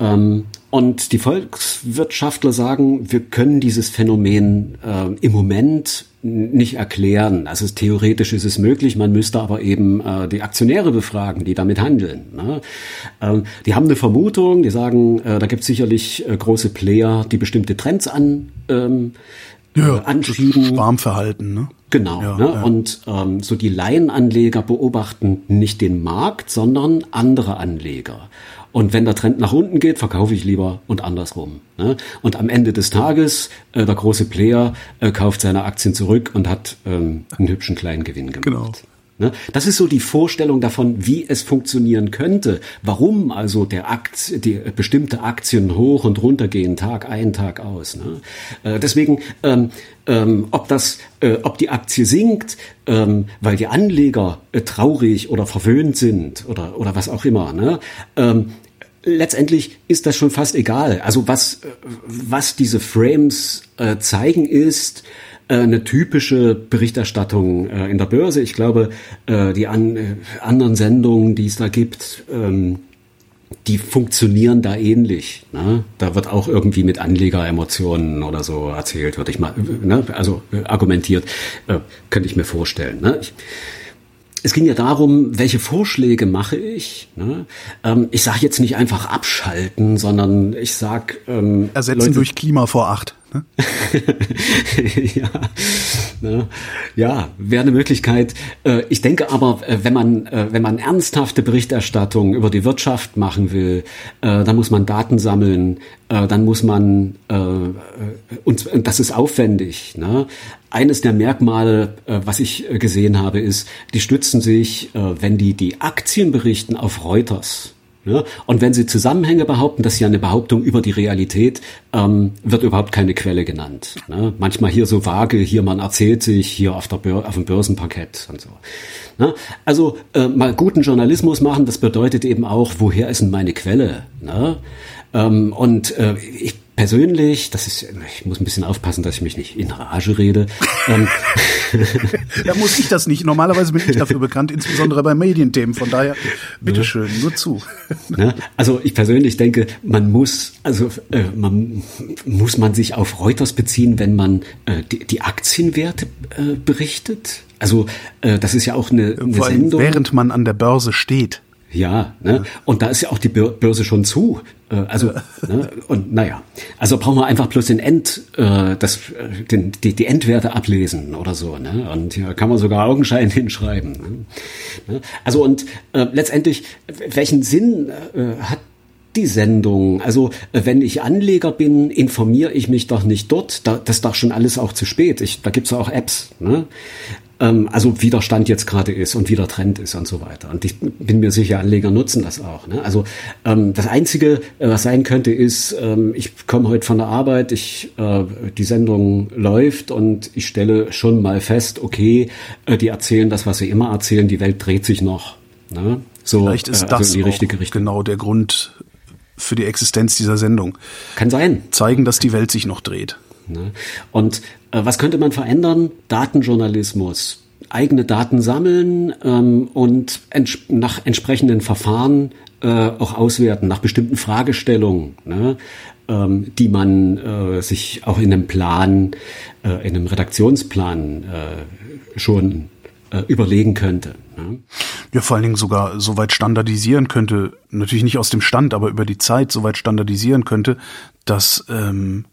Ähm, und die Volkswirtschaftler sagen, wir können dieses Phänomen äh, im Moment nicht erklären. Also theoretisch ist es möglich, man müsste aber eben äh, die Aktionäre befragen, die damit handeln. Ne? Ähm, die haben eine Vermutung, die sagen, äh, da gibt es sicherlich äh, große Player, die bestimmte Trends an ähm, ja, anschieben. Schwarmverhalten, ne? Genau. Ja, ne? Ja. Und ähm, so die Laienanleger beobachten nicht den Markt, sondern andere Anleger. Und wenn der Trend nach unten geht, verkaufe ich lieber und andersrum. Ne? Und am Ende des Tages, äh, der große Player äh, kauft seine Aktien zurück und hat ähm, einen hübschen kleinen Gewinn gemacht. Genau. Ne? Das ist so die Vorstellung davon, wie es funktionieren könnte. Warum also der Akt, die bestimmte Aktien hoch und runter gehen, Tag ein, Tag aus. Ne? Äh, deswegen, ähm, ähm, ob das, äh, ob die Aktie sinkt, ähm, weil die Anleger äh, traurig oder verwöhnt sind oder oder was auch immer. Ne? Ähm, letztendlich ist das schon fast egal. Also was, äh, was diese Frames äh, zeigen ist, eine typische Berichterstattung äh, in der Börse. Ich glaube, äh, die an, äh, anderen Sendungen, die es da gibt, ähm, die funktionieren da ähnlich. Ne? Da wird auch irgendwie mit Anlegeremotionen oder so erzählt, würde ich mal, ne? also argumentiert, äh, könnte ich mir vorstellen. Ne? Ich, es ging ja darum, welche Vorschläge mache ich. Ne? Ähm, ich sage jetzt nicht einfach abschalten, sondern ich sage ähm, ersetzen Leute, durch Klima vor acht. Ne? [LAUGHS] ja, ne? ja wäre eine Möglichkeit. Äh, ich denke aber, äh, wenn man äh, wenn man ernsthafte Berichterstattung über die Wirtschaft machen will, dann muss man Daten sammeln, dann muss man und das ist aufwendig. Ne? Eines der Merkmale, was ich gesehen habe, ist, die stützen sich, wenn die die Aktien berichten, auf Reuters. Ja? Und wenn Sie Zusammenhänge behaupten, das ist ja eine Behauptung über die Realität, ähm, wird überhaupt keine Quelle genannt. Ne? Manchmal hier so vage, hier man erzählt sich, hier auf, Bör auf dem Börsenparkett und so. Ne? Also äh, mal guten Journalismus machen, das bedeutet eben auch, woher ist denn meine Quelle? Ne? Ähm, und äh, ich persönlich, das ist, ich muss ein bisschen aufpassen, dass ich mich nicht in Rage rede. [LAUGHS] Ähm, [LAUGHS] da muss ich das nicht. Normalerweise bin ich dafür bekannt, insbesondere bei Medienthemen. Von daher, bitteschön, nur zu. [LAUGHS] Ne? Also ich persönlich denke, man muss, also äh, man muss man sich auf Reuters beziehen, wenn man äh, die, die Aktienwerte äh, berichtet. Also äh, das ist ja auch eine, eine Sendung. Während man an der Börse steht. Ja, ne? und da ist ja auch die Börse schon zu. Äh, also, ne? und naja, also brauchen wir einfach bloß den End, äh, das, äh, den, die, die Endwerte ablesen oder so. Ne? Und hier kann man sogar Augenschein [LAUGHS] hinschreiben. Ne? ne? Also und äh, letztendlich, welchen Sinn äh, hat die Sendung. Also wenn ich Anleger bin, informiere ich mich doch nicht dort. Da, das ist doch schon alles auch zu spät. Ich, da gibt's ja auch Apps. Ne? Ähm, also wie der Stand jetzt gerade ist und wie der Trend ist und so weiter. Und ich bin mir sicher, Anleger nutzen das auch. Ne? Also ähm, das Einzige, äh, was sein könnte, ist, ähm, ich komme heute von der Arbeit, ich, äh, die Sendung läuft und ich stelle schon mal fest, okay, äh, die erzählen das, was sie immer erzählen, die Welt dreht sich noch. Ne? So, Vielleicht ist äh, also das die richtige Richtung. genau der Grund für die Existenz dieser Sendung. Kann sein. Zeigen, dass die Welt sich noch dreht. Ne? Und was könnte man verändern? Datenjournalismus. Eigene Daten sammeln ähm, und ents nach entsprechenden Verfahren äh, auch auswerten, nach bestimmten Fragestellungen, ne? ähm, die man äh, sich auch in einem Plan, äh, in einem Redaktionsplan äh, schon äh, überlegen könnte. Ne? Ja, vor allen Dingen sogar so weit standardisieren könnte, natürlich nicht aus dem Stand, aber über die Zeit so weit standardisieren könnte, dass ähm,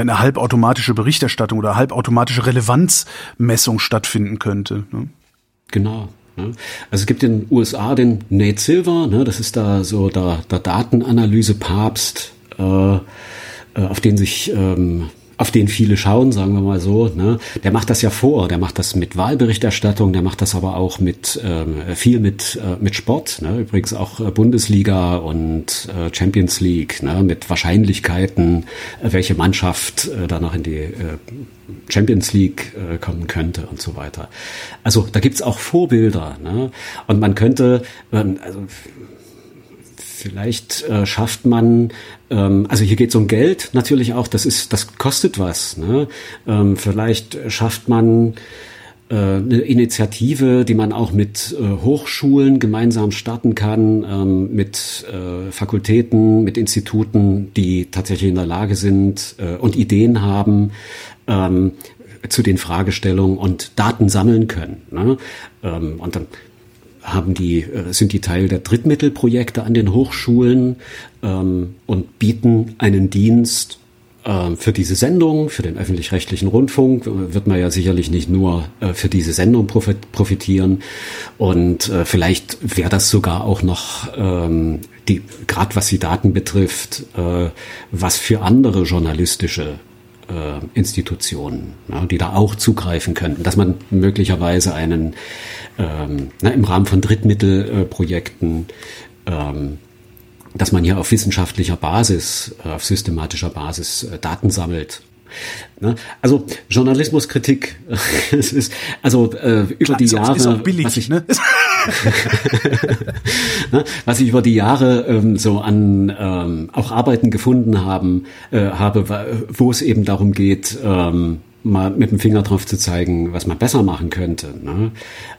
eine halbautomatische Berichterstattung oder halbautomatische Relevanzmessung stattfinden könnte. Ne? Genau. Ne? Also es gibt in den USA den Nate Silver, ne, das ist da so der, der Datenanalyse-Papst, äh, äh auf den sich ähm, auf den viele schauen, sagen wir mal so. Ne? Der macht das ja vor, der macht das mit Wahlberichterstattung, der macht das aber auch mit ähm, viel mit äh, mit Sport. Ne? Übrigens auch äh, Bundesliga und äh, Champions League ne? mit Wahrscheinlichkeiten, äh, welche Mannschaft äh, da noch in die äh, Champions League äh, kommen könnte und so weiter. Also da gibt's auch Vorbilder. Ne? Und man könnte, ähm, also Vielleicht äh, schafft man, ähm, also hier geht es um Geld natürlich auch, das ist, das kostet was. Ne? Ähm, vielleicht schafft man äh, eine Initiative, die man auch mit äh, Hochschulen gemeinsam starten kann, ähm, mit äh, Fakultäten, mit Instituten, die tatsächlich in der Lage sind und Ideen haben, ähm, zu den Fragestellungen und Daten sammeln können. Ne? Ähm, und dann haben die, äh, sind die Teil der Drittmittelprojekte an den Hochschulen ähm, und bieten einen Dienst äh, für diese Sendung, für den öffentlich-rechtlichen Rundfunk, äh, wird man ja sicherlich nicht nur äh, für diese Sendung profitieren. Und äh, vielleicht wäre das sogar auch noch ähm, die gerade was die Daten betrifft, äh, was für andere journalistische Institutionen, ja, die da auch zugreifen könnten, dass man möglicherweise einen ähm, na, im Rahmen von Drittmittelprojekten ähm, dass man hier auf wissenschaftlicher Basis, äh, auf systematischer Basis äh, Daten sammelt. Ne? Also Journalismuskritik, [LAUGHS] es ist also äh, über Klar, die Jahre, ist auch billig, was ich, ne? [LAUGHS] ne? was ich über die Jahre ähm, so an ähm, auch Arbeiten gefunden haben, äh, habe, wo es eben darum geht, ähm, mal mit dem Finger drauf zu zeigen, was man besser machen könnte. Ne?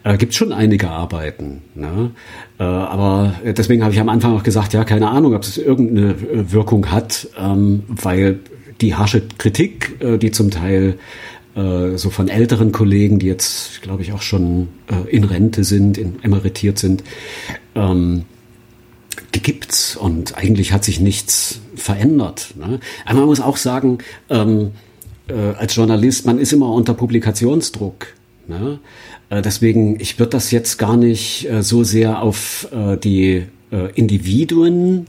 Äh, Gibt schon einige Arbeiten. Ne? Äh, aber deswegen habe ich am Anfang auch gesagt, ja, keine Ahnung, ob es irgendeine äh, Wirkung hat, ähm, weil die harsche Kritik, äh, die zum Teil äh, so von älteren Kollegen, die jetzt, glaube ich, auch schon äh, in Rente sind, in, emeritiert sind, ähm, die gibt's und eigentlich hat sich nichts verändert. Ne? Aber man muss auch sagen, ähm, äh, als Journalist, man ist immer unter Publikationsdruck. Ne? Äh, deswegen, ich würde das jetzt gar nicht äh, so sehr auf äh, die äh, Individuen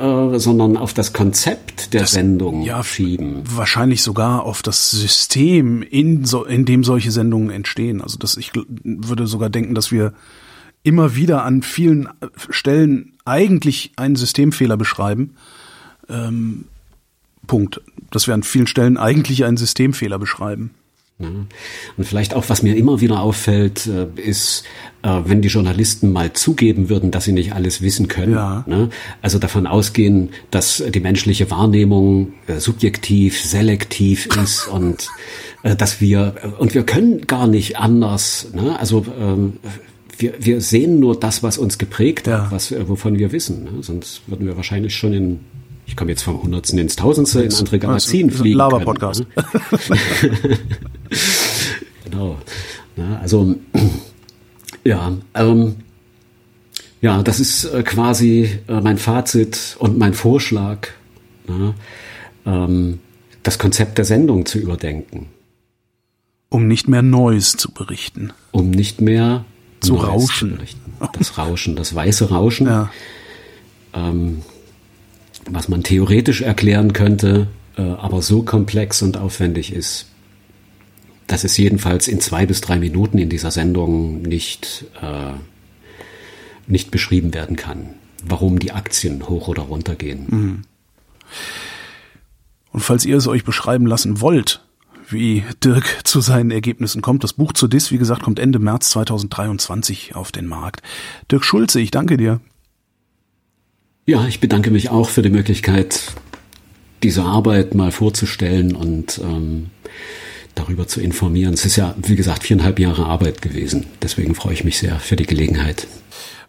sondern auf das Konzept der das, Sendung ja, schieben. Wahrscheinlich sogar auf das System, in, so, in dem solche Sendungen entstehen. Also das, ich würde sogar denken, dass wir immer wieder an vielen Stellen eigentlich einen Systemfehler beschreiben. Ähm, Punkt. Dass wir an vielen Stellen eigentlich einen Systemfehler beschreiben. Und vielleicht auch, was mir immer wieder auffällt, äh, ist, äh, wenn die Journalisten mal zugeben würden, dass sie nicht alles wissen können. Ja. Ne? Also davon ausgehen, dass die menschliche Wahrnehmung äh, subjektiv, selektiv ist [LAUGHS] und dass wir, und wir können gar nicht anders. Ne? Also ähm, wir, wir sehen nur das, was uns geprägt ja. hat, was, wovon wir wissen. Ne? Sonst würden wir wahrscheinlich schon in ich komme jetzt vom Hundertsten ins Tausendste in andere Galaxien [LAUGHS] also, fliegen. Lava-Podcast. [CLEARS THROAT] genau. Ja, also ja, ähm, ja, das ist äh, quasi äh, mein Fazit und mein Vorschlag, ja, ähm, das Konzept der Sendung zu überdenken. Um nicht mehr Neues zu berichten. Um nicht mehr zu Neues rauschen. Zu das Rauschen, das weiße Rauschen. Ja. Ähm, was man theoretisch erklären könnte, äh, aber so komplex und aufwendig ist, dass es jedenfalls in zwei bis drei Minuten in dieser Sendung nicht, äh, nicht beschrieben werden kann, warum die Aktien hoch oder runter gehen. Mhm. Und falls ihr es euch beschreiben lassen wollt, wie Dirk zu seinen Ergebnissen kommt. Das Buch zu DIS, wie gesagt, kommt Ende März 2023 auf den Markt. Dirk Schulze, ich danke dir. Ja, ich bedanke mich auch für die Möglichkeit, diese Arbeit mal vorzustellen und ähm, darüber zu informieren. Es ist ja, wie gesagt, viereinhalb Jahre Arbeit gewesen. Deswegen freue ich mich sehr für die Gelegenheit.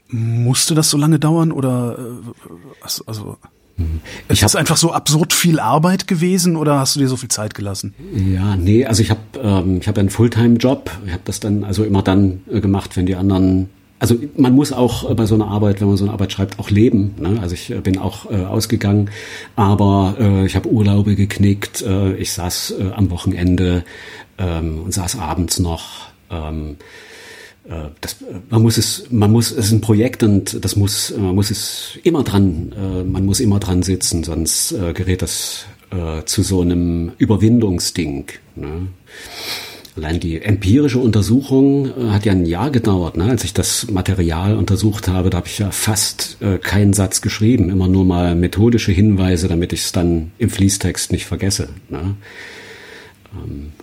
Musste das so lange dauern oder äh, also mhm. ist einfach so absurd viel Arbeit gewesen oder hast du dir so viel Zeit gelassen? Ja, nee, also ich habe ähm, ich habe einen Fulltime-Job. Ich habe das dann also immer dann äh, gemacht, wenn die anderen also man muss auch bei so einer Arbeit, wenn man so eine Arbeit schreibt, auch leben. Ne? Also ich äh, bin auch äh, ausgegangen, aber äh, ich habe Urlaube geknickt. Äh, ich saß äh, am Wochenende ähm, und saß abends noch. Ähm, äh, das, man muss es, man muss, es ist ein Projekt und das muss, man muss es immer dran, äh, man muss immer dran sitzen, sonst äh, gerät das äh, zu so einem Überwindungsding. Ne? Allein die empirische Untersuchung äh, hat ja ein Jahr gedauert. Ne? Als ich das Material untersucht habe, da habe ich ja fast äh, keinen Satz geschrieben, immer nur mal methodische Hinweise, damit ich es dann im Fließtext nicht vergesse. Ne? Ähm,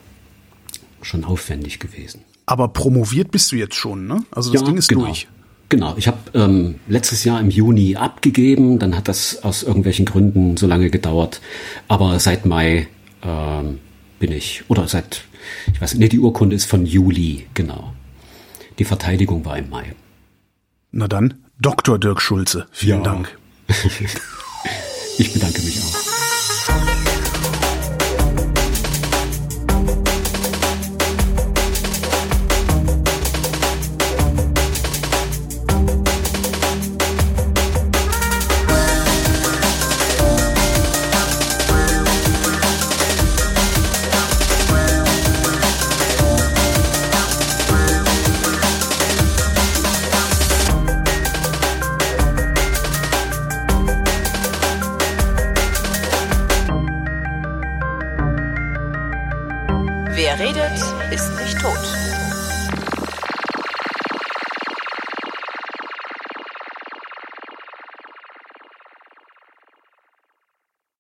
schon aufwendig gewesen. Aber promoviert bist du jetzt schon, ne? Also das ja, Ding ist genau. durch. Genau, ich habe ähm, letztes Jahr im Juni abgegeben, dann hat das aus irgendwelchen Gründen so lange gedauert. Aber seit Mai ähm, bin ich, oder seit ich weiß nicht, die Urkunde ist von Juli, genau. Die Verteidigung war im Mai. Na dann, Dr. Dirk Schulze, vielen ja. Dank. [LAUGHS] ich bedanke mich auch.